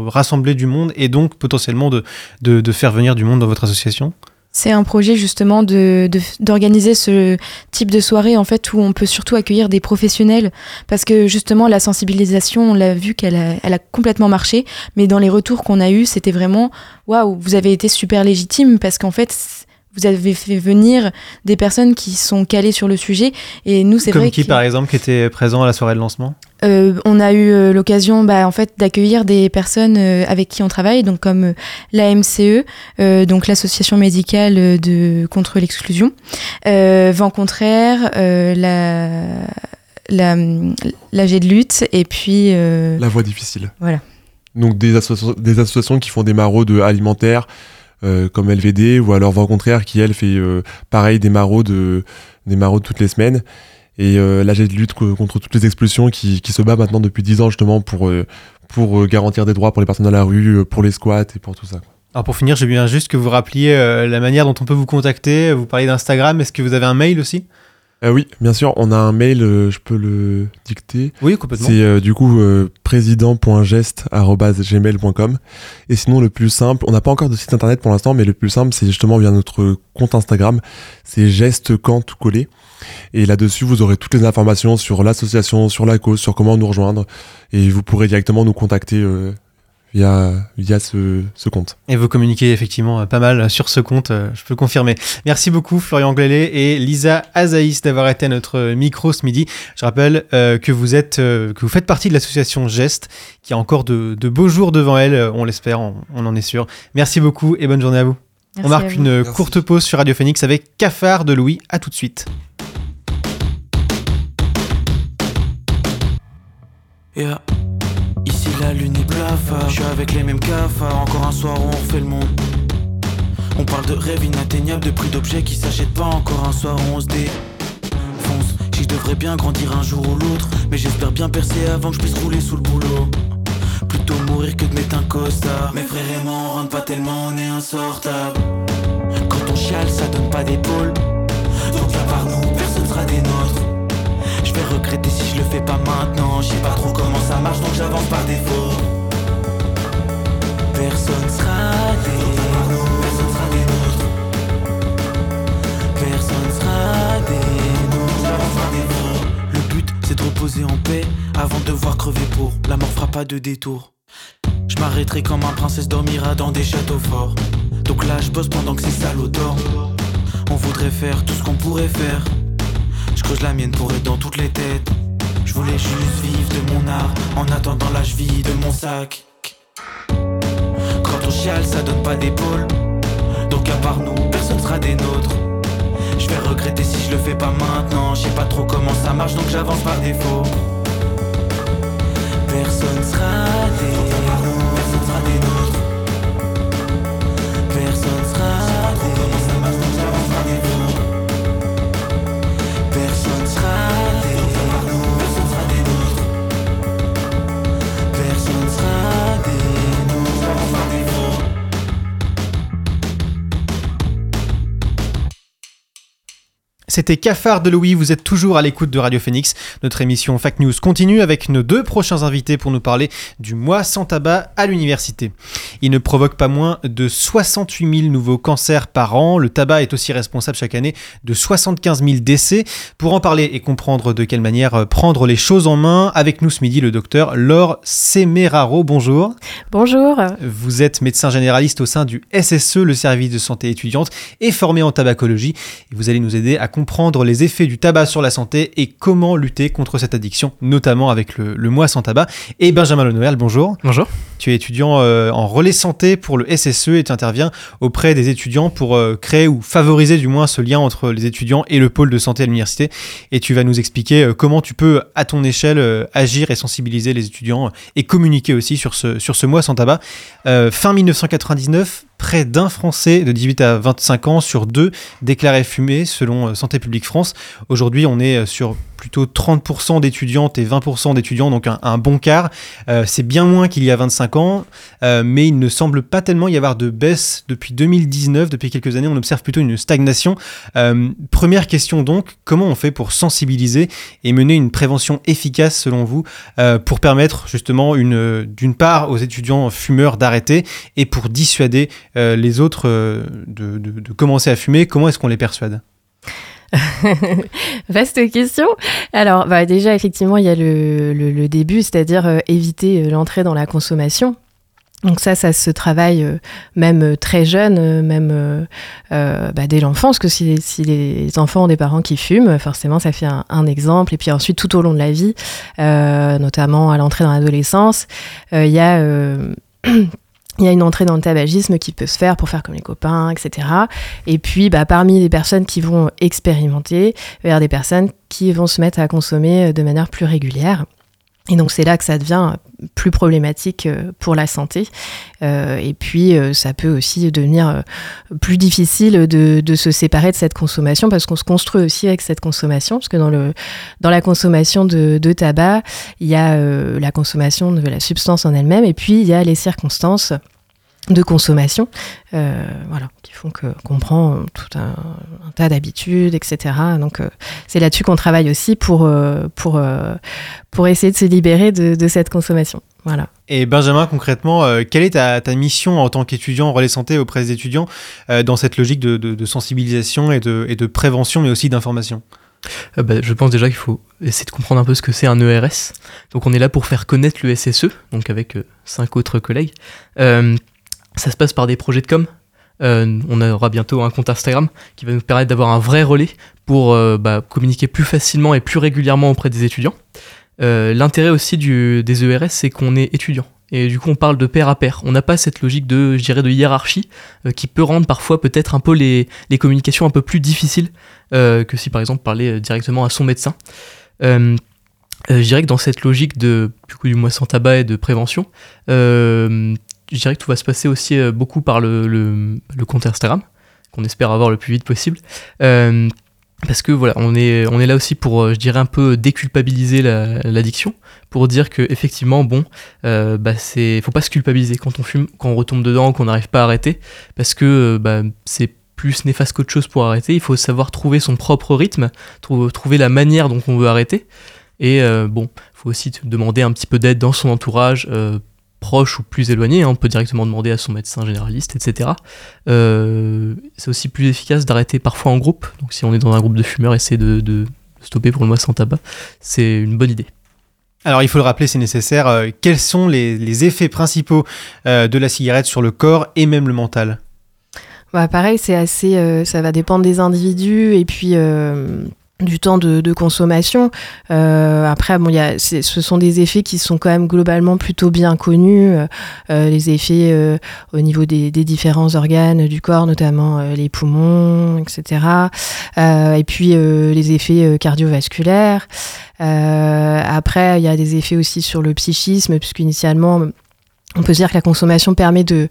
rassembler du monde et donc potentiellement de, de, de faire venir du monde dans votre association? C'est un projet justement de- de- d'organiser ce type de soirée en fait où on peut surtout accueillir des professionnels. Parce que justement la sensibilisation on l'a vu qu'elle a, elle a complètement marché. Mais dans les retours qu'on a eu c'était vraiment waouh vous avez été super légitime parce qu'en fait vous avez fait venir des personnes qui sont calées sur le sujet et nous c'est Comme vrai qui que- par exemple qui était présent à la soirée de lancement? Euh, on a eu euh, l'occasion bah, en fait d'accueillir des personnes euh, avec qui on travaille, donc comme euh, la MCE, euh, donc l'association médicale de contre l'exclusion, euh, Vent contraire, euh, la la l'AG de lutte et puis euh, La voie difficile. Voilà. Donc des, des associations qui font des maraudes alimentaires euh, comme LVD ou alors Vent Contraire qui elle fait euh, pareil des maraudes, des maraudes toutes les semaines. Et euh, l'AG de lutte co- contre toutes les expulsions qui, qui se bat maintenant depuis 10 ans justement pour, euh, pour garantir des droits pour les personnes à la rue, pour les squats et pour tout ça. Alors pour finir, j'ai bien juste que vous rappeliez la manière dont on peut vous contacter. Vous parliez d'Instagram. Est-ce que vous avez un mail aussi? Euh, oui, bien sûr, on a un mail, euh, je peux le dicter. Oui, complètement. C'est euh, du coup euh, président.geste.gmail.com. Et sinon, le plus simple, on n'a pas encore de site internet pour l'instant, mais le plus simple, c'est justement via notre compte Instagram. C'est geste quand tout collé. Et là-dessus, vous aurez toutes les informations sur l'association, sur la cause, sur comment nous rejoindre. Et vous pourrez directement nous contacter euh, via, via ce, ce compte. Et vous communiquez effectivement euh, pas mal sur ce compte, euh, je peux confirmer. Merci beaucoup Florian Glélé et Lisa Azaïs d'avoir été à notre micro ce midi. Je rappelle euh, que vous êtes, euh, que vous faites partie de l'association Geste, qui a encore de, de beaux jours devant elle, euh, on l'espère, on, on en est sûr. Merci beaucoup et bonne journée à vous. on marque une Merci. courte pause sur Radio Phoenix avec Cafard de Louis. À tout de suite. Yeah. La lune est blafard, je suis avec les mêmes cafards, encore un soir où on refait le monde. On parle de rêves inatteignables, de prix d'objets qui s'achètent pas, encore un soir où on se défonce. Si je devrais bien grandir un jour ou l'autre, mais j'espère bien percer avant que je puisse rouler sous le boulot. Plutôt mourir que de mettre un costard. Mes frères et moi on rentre pas tellement, on est insortable. Quand on chiale, ça donne pas d'épaule. Donc à part nous, personne sera des nôtres. Je vais regretter je le fais pas maintenant. Je sais pas trop comment ça marche donc j'avance par défaut. Personne sera des nôtres. Personne sera des nôtres. Personne sera des nôtres. J'avance par défaut. Le but c'est de reposer en paix avant de devoir crever pour. La mort fera pas de détour. Je m'arrêterai quand ma princesse dormira dans des châteaux forts. Donc là je bosse pendant que ces salauds dorment. On voudrait faire tout ce qu'on pourrait faire. Je creuse la mienne pour être dans toutes les têtes. Voulais juste vivre de mon art en attendant l'âge vie de mon sac. Quand on chiale, ça donne pas d'épaule. Donc à part nous, personne sera des nôtres. Je vais regretter si je le fais pas maintenant. Je sais pas trop comment ça marche donc j'avance par défaut. Personne sera des nôtres. C'était Cafard de Louis, vous êtes toujours à l'écoute de Radio Phoenix. Notre émission Fact News continue avec nos deux prochains invités pour nous parler du mois sans tabac à l'université. Il ne provoque pas moins de 68 000 nouveaux cancers par an. Le tabac est aussi responsable chaque année de 75 000 décès. Pour en parler et comprendre de quelle manière prendre les choses en main, avec nous ce midi le docteur Laure Semeraro. Bonjour. Bonjour. Vous êtes médecin généraliste au sein du SSE, le service de santé étudiante, et formé en tabacologie. Vous allez nous aider à comprendre les effets du tabac sur la santé et comment lutter contre cette addiction, notamment avec le, le mois sans tabac. Et Benjamin Lenoël, bonjour. Bonjour. Tu es étudiant euh, en relais santé pour le SSE et tu interviens auprès des étudiants pour euh, créer ou favoriser du moins ce lien entre les étudiants et le pôle de santé à l'université. Et tu vas nous expliquer euh, comment tu peux, à ton échelle, agir et sensibiliser les étudiants et communiquer aussi sur ce, sur ce mois sans tabac. Fin 1999, près d'un Français de 18 à 25 ans sur deux déclarait fumer selon Santé publique France. Aujourd'hui, on est sur plutôt 30% d'étudiantes et 20% d'étudiants, donc un, bon quart. Euh, c'est bien moins qu'il y a 25 ans, euh, mais il ne semble pas tellement y avoir de baisse depuis 2019. Depuis quelques années, on observe plutôt une stagnation. Euh, première question donc, comment on fait pour sensibiliser et mener une prévention efficace selon vous pour permettre justement une, d'une part aux étudiants fumeurs d'arrêter et pour dissuader les autres de commencer à fumer? Comment est-ce qu'on les persuade? Vaste question. Alors, bah, déjà, effectivement, il y a le, début, c'est-à-dire euh, éviter euh, l'entrée dans la consommation. Donc ça, ça se travaille euh, même très jeune, même euh, bah, dès l'enfance, que si, les enfants ont des parents qui fument, forcément, ça fait un, exemple. Et puis ensuite, tout au long de la vie, notamment à l'entrée dans l'adolescence, il y a... euh, Il y a une entrée dans le tabagisme qui peut se faire pour faire comme les copains, etc. Et puis, bah, parmi les personnes qui vont expérimenter, avoir des personnes qui vont se mettre à consommer de manière plus régulière. Et donc c'est là que ça devient plus problématique euh, pour la santé. Euh, et puis euh, ça peut aussi devenir euh, plus difficile de, de se séparer de cette consommation parce qu'on se construit aussi avec cette consommation. Parce que dans, le, dans la consommation de, de tabac, il y a euh, la consommation de la substance en elle-même et puis il y a les circonstances de consommation, euh, voilà, qui font que qu'on prend tout un, un tas d'habitudes, etc. Donc euh, c'est là-dessus qu'on travaille aussi pour euh, pour euh, pour essayer de se libérer de, de cette consommation. Voilà. Et Benjamin, concrètement, euh, quelle est ta, ta mission en tant qu'étudiant en relais santé auprès des étudiants euh, dans cette logique de, de- de sensibilisation et de, et de prévention, mais aussi d'information? Euh, bah, je pense déjà qu'il faut essayer de comprendre un peu ce que c'est un ERS. Donc on est là pour faire connaître le SSE, donc avec euh, cinq autres collègues. Ça se passe par des projets de com. Euh, on aura bientôt un compte Instagram qui va nous permettre d'avoir un vrai relais pour euh, bah, communiquer plus facilement et plus régulièrement auprès des étudiants. Euh, L'intérêt aussi des ERS, c'est qu'on est étudiant. Et du coup, on parle de pair à pair. On n'a pas cette logique de, je dirais, de hiérarchie qui peut rendre parfois peut-être un peu les, communications un peu plus difficiles que si par exemple parler directement à son médecin. Je dirais que dans cette logique de du, coup, mois sans tabac et de prévention, je dirais que tout va se passer aussi euh, beaucoup par le, compte Instagram, qu'on espère avoir le plus vite possible. Euh, parce que voilà, on est, on est là aussi pour, euh, je dirais, un peu déculpabiliser la- l'addiction, pour dire que effectivement, bon, euh, bah c'est, faut pas se culpabiliser quand on fume, quand on retombe dedans, qu'on n'arrive pas à arrêter, parce que bah, c'est plus néfaste qu'autre chose pour arrêter. Il faut savoir trouver son propre rythme, trou- trouver la manière dont on veut arrêter. Et bon, faut aussi demander un petit peu d'aide dans son entourage, proche ou plus éloigné. hein. On peut directement demander à son médecin généraliste, etc. Euh, c'est aussi plus efficace d'arrêter parfois en groupe. Donc si on est dans un groupe de fumeurs, essayer de, de stopper pour le mois sans tabac, c'est une bonne idée. Alors, il faut le rappeler, c'est nécessaire. euh, quels sont les, les effets principaux euh, de la cigarette sur le corps et même le mental? Bah, pareil, c'est assez, euh, ça va dépendre des individus et puis euh, du temps de, consommation. Euh, après, bon, y a, ce sont des effets qui sont quand même globalement plutôt bien connus. euh, euh, les effets au niveau des, des différents organes du corps, notamment les poumons, etc. Et puis les effets cardiovasculaires. Après, il y a des effets aussi sur le psychisme, puisqu'initialement, on peut se dire que la consommation permet de,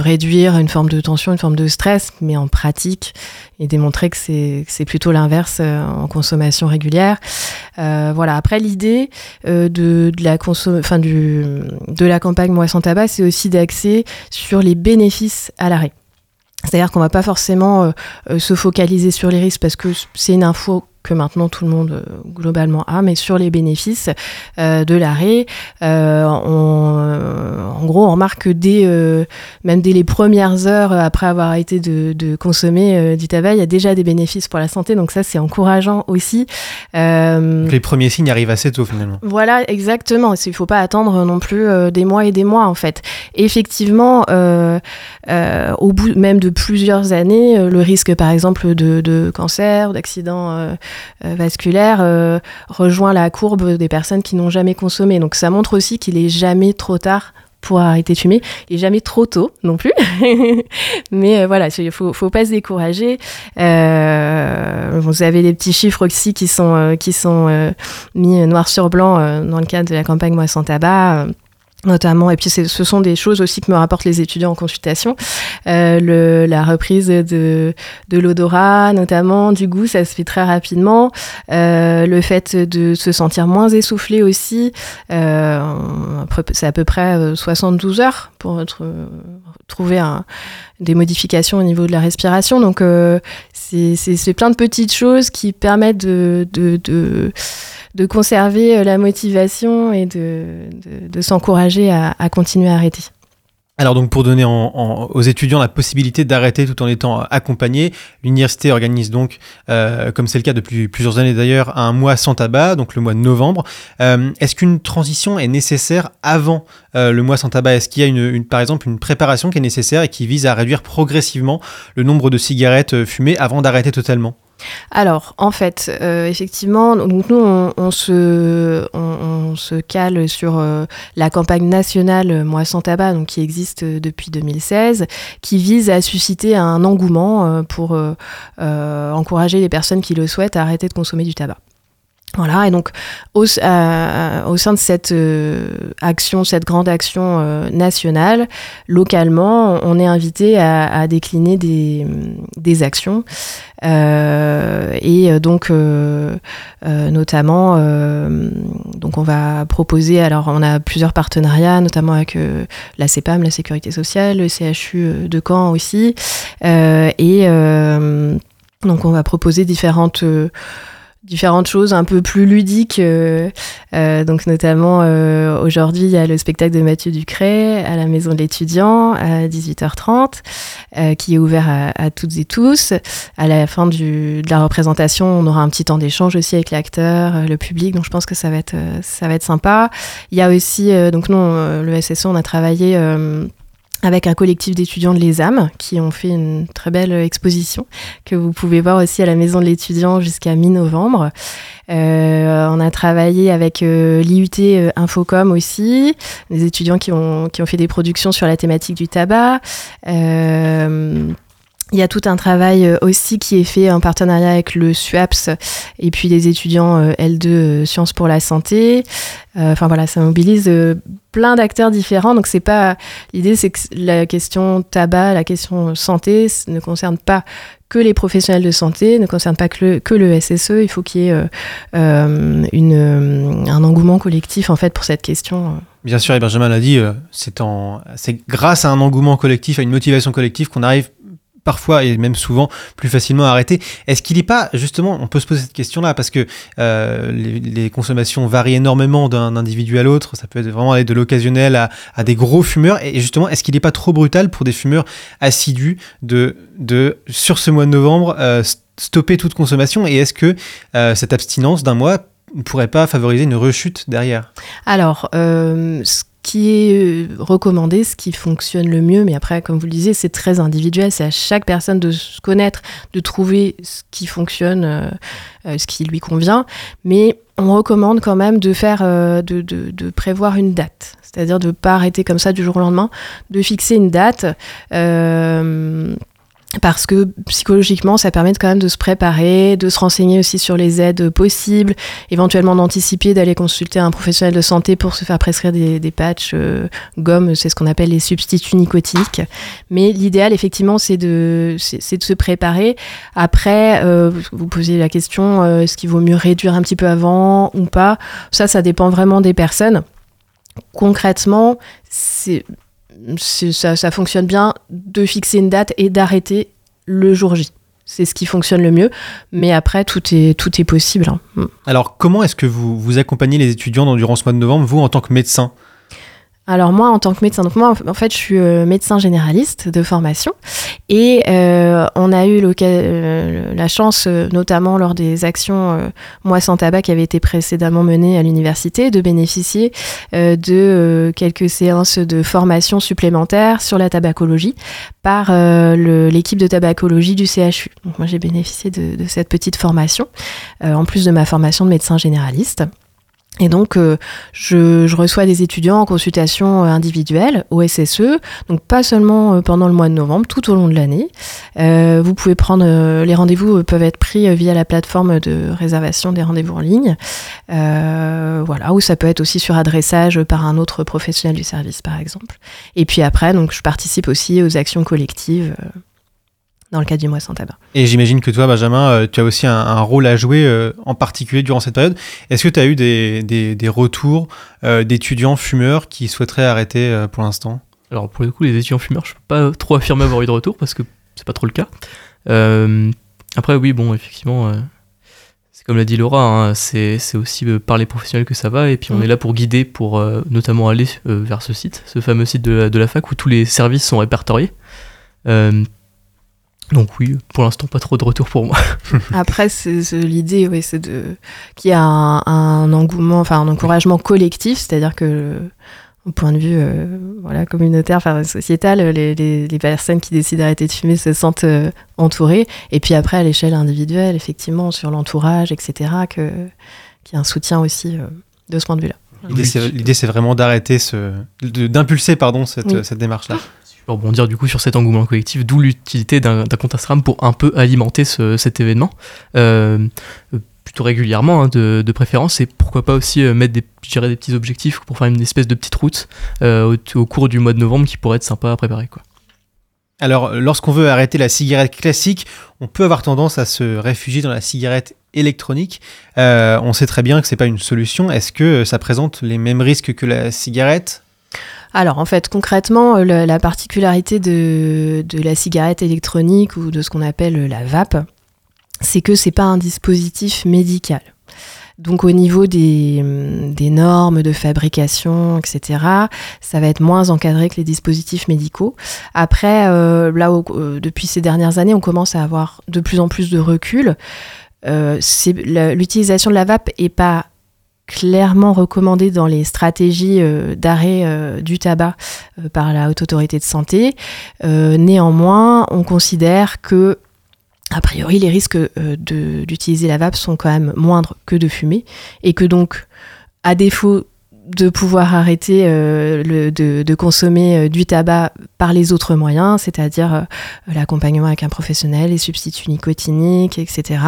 réduire une forme de tension, une forme de stress, mais en pratique, et démontrer que c'est plutôt l'inverse euh, en consommation régulière. Euh, voilà. Après, l'idée euh, de, la de la campagne Moi tabac, c'est aussi d'axer sur les bénéfices à l'arrêt. C'est-à-dire qu'on va pas forcément se focaliser sur les risques parce que c'est une info que maintenant tout le monde euh, globalement a, mais sur les bénéfices euh, de l'arrêt, euh, en gros, on remarque que dès, euh, même dès les premières heures après avoir arrêté de, de consommer du tabac, il y a déjà des bénéfices pour la santé, donc ça c'est encourageant aussi. Les premiers signes arrivent assez tôt finalement. voilà, exactement. Il ne faut pas attendre non plus des mois et des mois, en fait. Effectivement, au bout même de plusieurs années, le risque, par exemple, de, de cancer d'accident vasculaire euh, rejoint la courbe des personnes qui n'ont jamais consommé. Donc ça montre aussi qu'il est jamais trop tard pour arrêter de fumer et jamais trop tôt non plus. Mais euh, voilà, il faut, faut pas se décourager. Euh, vous avez des petits chiffres aussi qui sont, euh, qui sont euh, mis noir sur blanc euh, dans le cadre de la campagne Moi sans tabac. Euh, notamment, et puis ce sont des choses aussi que me rapportent les étudiants en consultation. Euh, le, la reprise de, de l'odorat, notamment, du goût, ça se fait très rapidement. Euh, le fait de se sentir moins essoufflé aussi, euh, c'est à peu près euh, 72 heures pour euh, trouver un, des modifications au niveau de la respiration. Donc, euh, c'est plein de petites choses qui permettent de, de, de, de conserver euh, la motivation et de, de, s'encourager à, continuer à arrêter. Alors donc pour donner aux étudiants la possibilité d'arrêter tout en étant accompagnés, l'université organise donc, euh, comme c'est le cas depuis plusieurs années d'ailleurs, un mois sans tabac, donc le mois de novembre. Euh, Est-ce qu'une transition est nécessaire avant le mois sans tabac? Est-ce qu'il y a une, par exemple une préparation qui est nécessaire et qui vise à réduire progressivement le nombre de cigarettes fumées avant d'arrêter totalement? Alors, en fait, euh, effectivement, donc nous, on, se, on, se cale sur euh, la campagne nationale euh, Moi sans tabac, donc qui existe depuis 2016, qui vise à susciter un engouement pour encourager les personnes qui le souhaitent à arrêter de consommer du tabac. Voilà, et donc au, euh, au sein de cette euh, action, cette grande action euh, nationale, localement, on est invité à, à décliner des, des actions. Euh, et donc, euh, euh, notamment, donc on va proposer, alors on a plusieurs partenariats, notamment avec la CEPAM, la Sécurité sociale, le CHU de Caen aussi. et donc on va proposer différentes différentes choses un peu plus ludiques. Euh, euh, donc notamment euh, aujourd'hui, il y a le spectacle de Mathieu Ducret à la Maison de l'étudiant à 18h30, qui est ouvert à, à, toutes et tous. À la fin du, de la représentation, on aura un petit temps d'échange aussi avec l'acteur, le public. Donc je pense que ça va être ça va être sympa. Il y a aussi donc non, le SSO, on a travaillé avec un collectif d'étudiants de l'ESAM qui ont fait une très belle exposition que vous pouvez voir aussi à la Maison de l'étudiant jusqu'à mi-novembre. Euh, on a travaillé avec euh, l'IUT euh, Infocom aussi, des étudiants qui ont, qui ont fait des productions sur la thématique du tabac. Euh, il y a tout un travail euh, aussi qui est fait en partenariat avec le SUAPS et puis les étudiants euh, L2 euh, Sciences pour la santé. Enfin voilà, ça mobilise plein d'acteurs différents. Donc c'est pas l'idée, c'est que la question tabac, la question santé ne concerne pas que les professionnels de santé, ne concerne pas que le, que le SSE. Il faut qu'il y ait un engouement collectif en fait pour cette question. Bien sûr, et Benjamin l'a dit, c'est grâce à un engouement collectif, à une motivation collective qu'on arrive parfois et même souvent plus facilement arrêter. Est-ce qu'il n'est pas, justement, on peut se poser cette question-là, parce que euh, les, consommations varient énormément d'un individu à l'autre, ça peut être vraiment aller de l'occasionnel à, des gros fumeurs, et justement, est-ce qu'il n'est pas trop brutal pour des fumeurs assidus de, de sur ce mois de novembre, euh, stopper toute consommation, et est-ce que euh, cette abstinence d'un mois ne pourrait pas favoriser une rechute derrière? Alors, ce qui est euh, recommandé, ce qui fonctionne le mieux, mais après, comme vous le disiez, c'est très individuel, c'est à chaque personne de se connaître, de trouver ce qui fonctionne, euh, euh, ce qui lui convient, mais on recommande quand même de faire, de, de, de, prévoir une date, c'est-à-dire de ne pas arrêter comme ça du jour au lendemain, de fixer une date. Euh, parce que psychologiquement, ça permet quand même de se préparer, de se renseigner aussi sur les aides possibles, éventuellement d'anticiper, d'aller consulter un professionnel de santé pour se faire prescrire des, patchs euh, gomme, c'est ce qu'on appelle les substituts nicotiniques. Mais l'idéal, effectivement, c'est de, c'est de se préparer. Après, euh, vous posez la question, euh, est-ce qu'il vaut mieux réduire un petit peu avant ou pas? Ça, ça dépend vraiment des personnes. Concrètement, c'est ça, ça fonctionne bien de fixer une date et d'arrêter le jour J. C'est ce qui fonctionne le mieux, mais après tout est tout est possible. Hein. Alors comment est-ce que vous vous accompagnez les étudiants durant ce mois de novembre, vous en tant que médecin? Alors moi, en tant que médecin, donc moi, en fait, je suis euh, médecin généraliste de formation, et euh, on a eu euh, la chance, notamment lors des actions euh, Moi sans tabac qui avaient été précédemment menées à l'université, de bénéficier de quelques séances de formation supplémentaires sur la tabacologie par l'équipe de tabacologie du CHU. Donc moi, j'ai bénéficié de, cette petite formation, en plus de ma formation de médecin généraliste. Et donc, euh, je, je, reçois des étudiants en consultation individuelle au SSE, donc pas seulement pendant le mois de novembre, tout au long de l'année. Euh, vous pouvez prendre, euh, les rendez-vous peuvent être pris via la plateforme de réservation des rendez-vous en ligne. Euh, voilà, ou ça peut être aussi sur adressage par un autre professionnel du service, par exemple. Et puis après, donc, je participe aussi aux actions collectives dans le cadre du mois sans tabac. Et j'imagine que toi, Benjamin, euh, tu as aussi un, un, rôle à jouer, euh, en particulier durant cette période. Est-ce que tu as eu des, des, des retours euh, d'étudiants fumeurs qui souhaiteraient arrêter euh, pour l'instant? Alors pour le coup, les étudiants fumeurs, je peux pas trop affirmer avoir eu de retour parce que c'est pas trop le cas. Euh, après, oui, bon, effectivement, c'est comme l'a dit Laura, hein, c'est aussi par les professionnels que ça va, et puis on mmh. est là pour guider, pour notamment aller vers ce site, ce fameux site de, de, la fac où tous les services sont répertoriés. Donc oui, pour l'instant, pas trop de retour pour moi. Après, l'idée, oui, c'est de qu'il y a un, un, engouement, enfin un encouragement collectif, c'est-à-dire que au point de vue euh, voilà, communautaire, enfin sociétal, les, les, les, personnes qui décident d'arrêter de fumer se sentent euh, entourées. Et puis après, à l'échelle individuelle, effectivement, sur l'entourage, etc., qu'il y a un soutien aussi euh, de ce point de vue-là. L'idée, c'est vraiment d'arrêter, ce, d'impulser pardon, cette, oui. cette démarche-là pour rebondir du coup sur cet engouement collectif, d'où l'utilité d'un compte Instagram pour un peu alimenter ce, cet événement. Euh, plutôt régulièrement, hein, de, préférence, et pourquoi pas aussi euh, mettre des, je des petits objectifs pour faire une espèce de petite route euh, au, cours du mois de novembre qui pourrait être sympa à préparer. Quoi. Alors, lorsqu'on veut arrêter la cigarette classique, on peut avoir tendance à se réfugier dans la cigarette électronique. On sait très bien que c'est pas une solution. Est-ce que ça présente les mêmes risques que la cigarette? Alors en fait, concrètement, euh, la particularité de, la cigarette électronique ou de ce qu'on appelle la vape, c'est que c'est pas un dispositif médical. Donc au niveau des, des normes de fabrication, etc., ça va être moins encadré que les dispositifs médicaux. Après, euh, là, où, euh, depuis ces dernières années, on commence à avoir de plus en plus de recul. Euh, L'utilisation de la vape est pas clairement recommandée dans les stratégies euh, d'arrêt euh, du tabac euh, par la Haute Autorité de Santé. Néanmoins, on considère que a priori, les risques d'utiliser la vape sont quand même moindres que de fumer et que donc, à défaut de pouvoir arrêter euh, le- de, de consommer euh, du tabac par les autres moyens, c'est-à-dire euh, l'accompagnement avec un professionnel, les substituts nicotiniques, etc.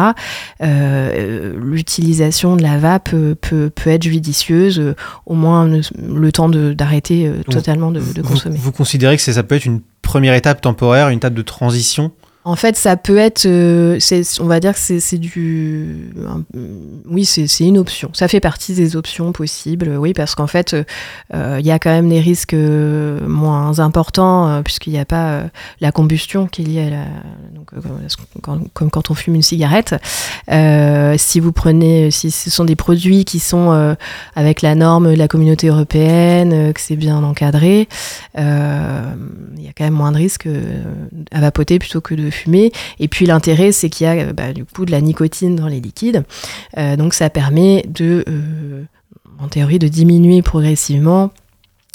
euh, L'utilisation de la vape peut, peut être judicieuse, au moins le, le temps de- d'arrêter totalement de, de vous, consommer. vous considérez que ça peut être une première étape temporaire, une étape de transition En fait, ça peut être, euh, on va dire que c'est du, oui, c'est une option. Ça fait partie des options possibles, oui, parce qu'en fait, euh, il y a quand même des risques euh, moins importants puisqu'il n'y a pas la combustion qui est liée à la, donc, comme quand on fume une cigarette. Si vous prenez, si ce sont des produits qui sont avec la norme de la communauté européenne, que c'est bien encadré, il y a quand même moins de risques à vapoter plutôt que de fumer. Et puis l'intérêt, c'est qu'il y a euh, bah, du coup de la nicotine dans les liquides. Euh, donc ça permet de, euh, en théorie, de diminuer progressivement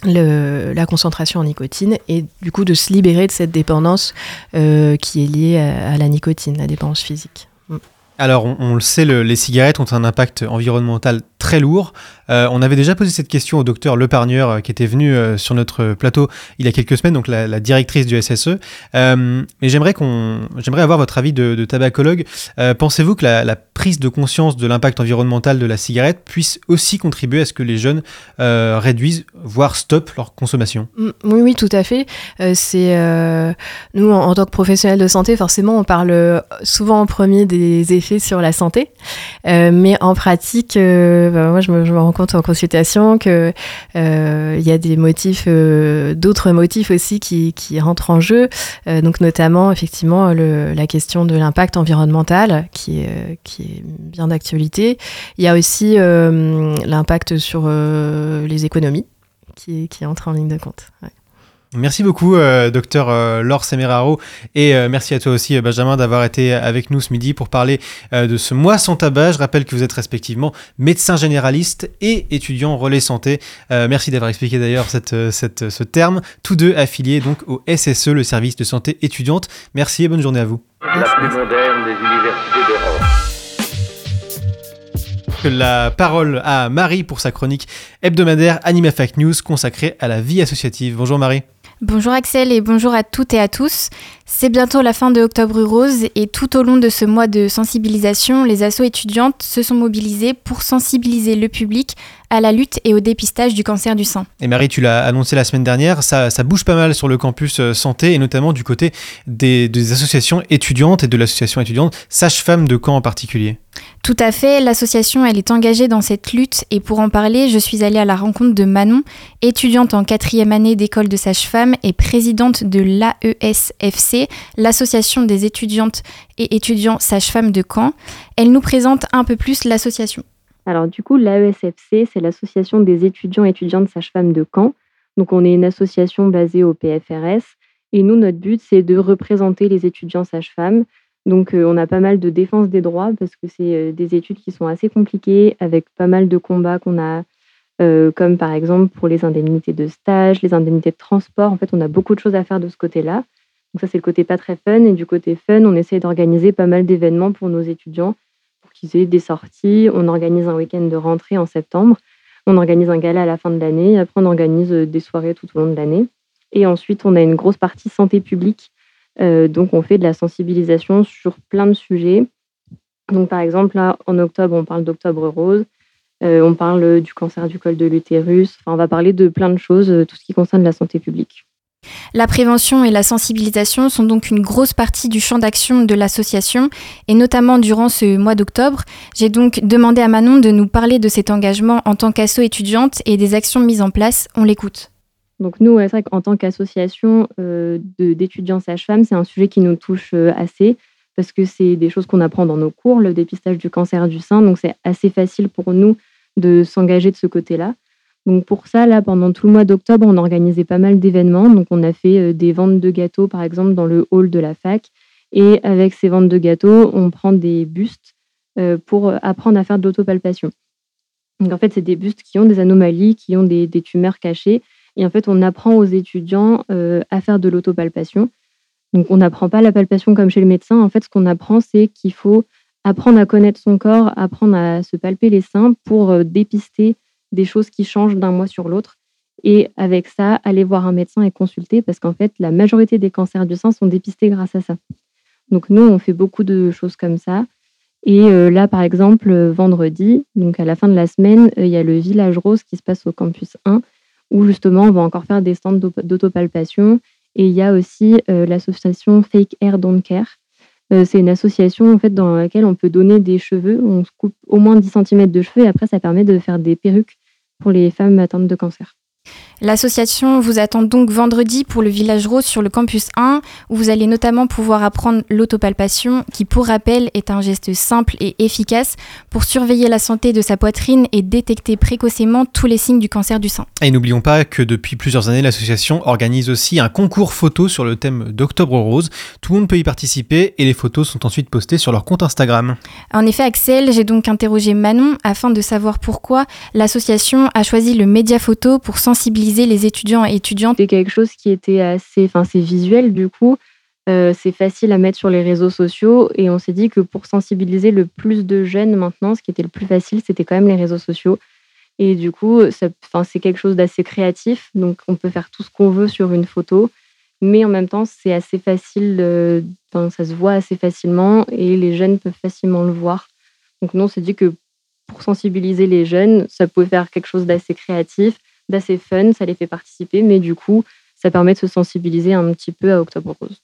la concentration en nicotine et du coup de se libérer de cette dépendance qui est liée à, la nicotine, la dépendance physique. Mm. Alors, on, on le sait, le- les cigarettes ont un impact environnemental très lourd. Euh, on avait déjà posé cette question au docteur Lepargneur, euh, qui était venu euh, sur notre plateau il y a quelques semaines, donc la, directrice du SSE. Euh, mais j'aimerais qu'on, j'aimerais avoir votre avis de, tabacologue. Euh, Pensez-vous que la, prise de conscience de l'impact environnemental de la cigarette puisse aussi contribuer à ce que les jeunes euh, réduisent, voire stoppent leur consommation? Mm, Oui, oui, tout à fait. Euh, c'est euh, nous en, tant que professionnels de santé, forcément, on parle euh, souvent en premier des effets sur la santé, Euh, mais en pratique, euh, bah, moi, je me, je me rends compte en consultation que euh, y a des motifs, euh, d'autres motifs aussi qui, rentrent en jeu. Euh, donc notamment, effectivement, la question de l'impact environnemental, qui est, bien d'actualité. Il y a aussi l'impact sur les économies qui, qui entre en ligne de compte. Merci beaucoup, euh, docteur euh, Laure Semeraro, et euh, merci à toi aussi, euh, Benjamin, d'avoir été avec nous ce midi pour parler de ce mois sans tabac. Je rappelle que vous êtes respectivement médecin généraliste et étudiant relais santé. Merci d'avoir expliqué d'ailleurs cette, cette- ce terme, tous deux affiliés donc au SSE, le service de santé étudiante. Merci et bonne journée à vous. La plus moderne des universités d'Europe. La parole à Marie pour sa chronique hebdomadaire Anima Fact News consacrée à la vie associative. Bonjour Marie. Bonjour Axel et bonjour à toutes et à tous. C'est bientôt la fin de Octobre Rose et tout au long de ce mois de sensibilisation, les assos étudiantes se sont mobilisées pour sensibiliser le public à la lutte et au dépistage du cancer du sein. Et Marie, tu l'as annoncé la semaine dernière, ça, bouge pas mal sur le campus euh, santé et notamment du côté des, associations étudiantes et de l'association étudiante Sage-Femme de Caen en particulier. Tout à fait, l'association elle est engagée dans cette lutte et pour en parler, je suis allée à la rencontre de Manon, étudiante en quatrième année d'école de sage-femme et présidente de l'AESFC, l'association des étudiantes et étudiants sages-femmes de Caen. Elle nous présente un peu plus l'association. Alors du coup, l'AESFC, c'est l'association des étudiants et étudiantes sages-femmes de Caen. Donc on est une association basée au PFRS et nous, notre but, c'est de représenter les étudiants sages-femmes. Donc euh, on a pas mal de défense des droits parce que c'est euh, des études qui sont assez compliquées avec pas mal de combats qu'on a, euh, comme par exemple pour les indemnités de stage, les indemnités de transport. En fait, on a beaucoup de choses à faire de ce côté-là. Donc ça, c'est le côté pas très fun. Et du côté fun, on essaie d'organiser pas mal d'événements pour nos étudiants pour qu'ils aient des sorties. On organise un week-end de rentrée en septembre. On organise un gala à la fin de l'année. Après, on organise des soirées tout au long de l'année. Et ensuite, on a une grosse partie santé publique. Euh, donc, on fait de la sensibilisation sur plein de sujets. Donc par exemple, là, en octobre, on parle d'octobre rose, euh, on parle du cancer du col de l'utérus, enfin, on va parler de plein de choses, euh, tout ce qui concerne la santé publique. La prévention et la sensibilisation sont donc une grosse partie du champ d'action de l'association et notamment durant ce mois d'octobre. J'ai donc demandé à Manon de nous parler de cet engagement en tant qu'asso étudiante et des actions mises en place. On l'écoute. Donc nous, c'est vrai qu'en tant qu'association euh, d'étudiants sages-femmes, c'est un sujet qui nous touche euh, assez parce que c'est des choses qu'on apprend dans nos cours, le dépistage du cancer du sein. Donc c'est assez facile pour nous de s'engager de ce côté-là. Donc pour ça, là, pendant tout le mois d'octobre, on a organisé pas mal d'événements. Donc on a fait euh, des ventes de gâteaux, par exemple, dans le hall de la fac. Et avec ces ventes de gâteaux, on prend des bustes pour apprendre à faire de l'autopalpation. Donc en fait, c'est des bustes qui ont des anomalies, qui ont des, tumeurs cachées. Et en fait, on apprend aux étudiants euh, à faire de l'autopalpation. Donc on n'apprend pas la palpation comme chez le médecin. En fait, ce qu'on apprend, c'est qu'il faut apprendre à connaître son corps, apprendre à se palper les seins pour dépister des choses qui changent d'un mois sur l'autre. Et avec ça, aller voir un médecin et consulter parce qu'en fait, la majorité des cancers du sein sont dépistés grâce à ça. Donc nous, on fait beaucoup de choses comme ça. Et euh, là, par exemple, vendredi, donc à la fin de la semaine, euh, il y a le village rose qui se passe au campus 1, où justement, on va encore faire des stands d'autopalpation. Et il y a aussi euh, l'association Fake Hair Don't Care. c'est une association en fait dans laquelle on peut donner des cheveux. On se coupe au moins 10 cm de cheveux et après, ça permet de faire des perruques pour les femmes atteintes de cancer. L'association vous attend donc vendredi pour le Village Rose sur le campus 1, où vous allez notamment pouvoir apprendre l'autopalpation, qui pour rappel est un geste simple et efficace pour surveiller la santé de sa poitrine et détecter précocement tous les signes du cancer du sein. Et n'oublions pas que depuis plusieurs années, l'association organise aussi un concours photo sur le thème d'Octobre Rose. Tout le monde peut y participer et les photos sont ensuite postées sur leur compte Instagram. En effet, Axel, j'ai donc interrogé Manon afin de savoir pourquoi l'association a choisi le média photo pour sensibiliser les étudiants et étudiantes C'est quelque chose qui était assez, enfin c'est visuel du coup, euh, c'est facile à mettre sur les réseaux sociaux et on s'est dit que pour sensibiliser le plus de jeunes maintenant, ce qui était le plus facile, c'était quand même les réseaux sociaux. Et du coup, c'est quelque chose d'assez créatif, donc on peut faire tout ce qu'on veut sur une photo, mais en même temps, c'est assez facile, ça se voit assez facilement et les jeunes peuvent facilement le voir. Donc nous, on s'est dit que pour sensibiliser les jeunes, ça pouvait faire quelque chose d'assez créatif, d'assez fun, ça les fait participer, mais du coup, ça permet de se sensibiliser un petit peu à Octobre Rose.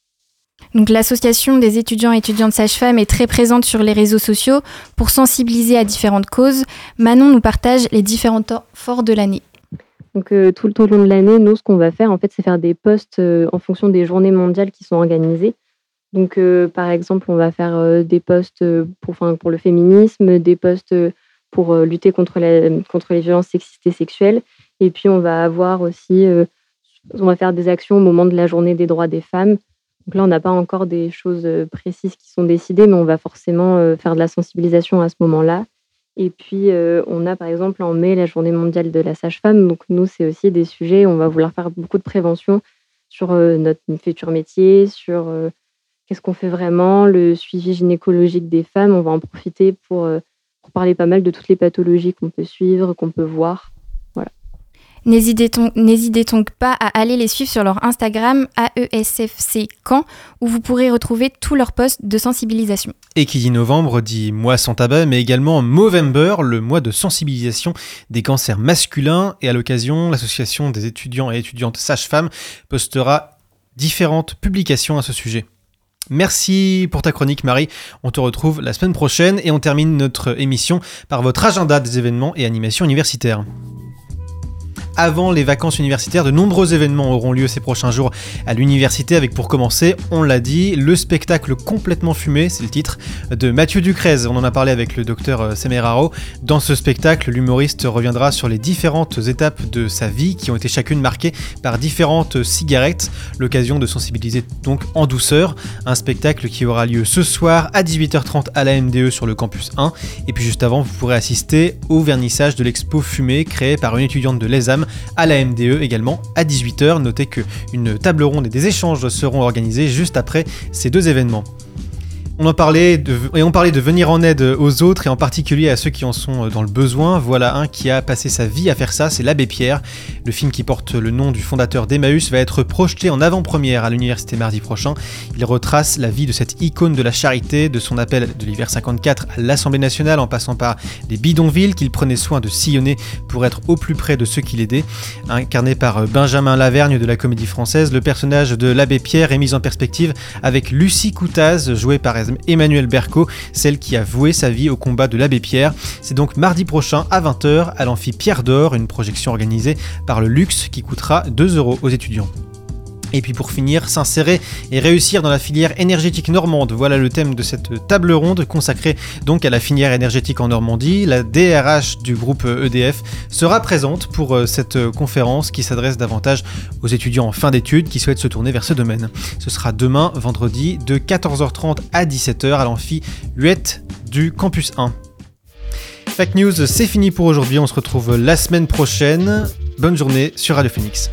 Donc l'association des étudiants et étudiantes sages-femmes est très présente sur les réseaux sociaux pour sensibiliser à différentes causes. Manon nous partage les différents temps forts de l'année. Donc euh, tout le long de l'année, nous, ce qu'on va faire, en fait, c'est faire des posts euh, en fonction des journées mondiales qui sont organisées. Donc, euh, par exemple, on va faire des posts pour, pour le féminisme, des posts pour lutter contre, la, contre les violences sexistes et sexuelles, et puis, on va avoir aussi, euh, on va faire des actions au moment de la journée des droits des femmes. Donc là, on n'a pas encore des choses euh, précises qui sont décidées, mais on va forcément euh, faire de la sensibilisation à ce moment-là. Et puis, on a par exemple en mai la journée mondiale de la sage-femme. Donc, nous, c'est aussi des sujets, on va vouloir faire beaucoup de prévention sur notre futur métier, sur qu'est-ce qu'on fait vraiment, le suivi gynécologique des femmes. On va en profiter pour parler pas mal de toutes les pathologies qu'on peut suivre, qu'on peut voir. N'hésitez donc pas à aller les suivre sur leur Instagram AESFC Camp où vous pourrez retrouver tous leurs posts de sensibilisation. Et qui dit novembre dit mois sans tabac, mais également Movember, le mois de sensibilisation des cancers masculins. Et à l'occasion, l'association des étudiants et étudiantes sages-femmes postera différentes publications à ce sujet. Merci pour ta chronique Marie. On te retrouve la semaine prochaine et on termine notre émission par votre agenda des événements et animations universitaires avant les vacances universitaires. De nombreux événements auront lieu ces prochains jours à l'université avec pour commencer, on l'a dit, le spectacle complètement fumé, c'est le titre, de Mathieu Ducrez. On en a parlé avec le docteur euh, Semeraro. Dans ce spectacle, l'humoriste reviendra sur les différentes étapes de sa vie qui ont été chacune marquées par différentes cigarettes. L'occasion de sensibiliser donc en douceur. Un spectacle qui aura lieu ce soir à 18h30 à la MDE sur le campus 1. Et puis juste avant, vous pourrez assister au vernissage de l'expo fumée créée par une étudiante de l'ESAM à la MDE également à 18h. Notez qu'une table ronde et des échanges seront organisés juste après ces deux événements. On en parlait de, et on parlait de venir en aide aux autres et en particulier à ceux qui en sont dans le besoin. Voilà un qui a passé sa vie à faire ça, c'est l'abbé Pierre. Le film qui porte le nom du fondateur d'Emmaüs va être projeté en avant-première à l'université mardi prochain. Il retrace la vie de cette icône de la charité, de son appel de l'hiver 54 à l'Assemblée nationale en passant par les bidonvilles qu'il prenait soin de sillonner pour être au plus près de ceux qui l'aidaient. Incarné par Benjamin Lavergne de la comédie française, le personnage de l'abbé Pierre est mis en perspective avec Lucie Coutaz, jouée par Emmanuel Berco, celle qui a voué sa vie au combat de l'abbé Pierre. C'est donc mardi prochain à 20h à l'amphi Pierre d'Or, une projection organisée par le Luxe qui coûtera 2 euros aux étudiants. Et puis pour finir, s'insérer et réussir dans la filière énergétique normande. Voilà le thème de cette table ronde consacrée donc à la filière énergétique en Normandie. La DRH du groupe EDF sera présente pour euh, cette conférence qui s'adresse davantage aux étudiants en fin d'études qui souhaitent se tourner vers ce domaine. Ce sera demain, vendredi, de 14h30 à 17h à l'amphi Huette du campus 1. Fake News, c'est fini pour aujourd'hui. On se retrouve la semaine prochaine. Bonne journée sur Radio Phoenix.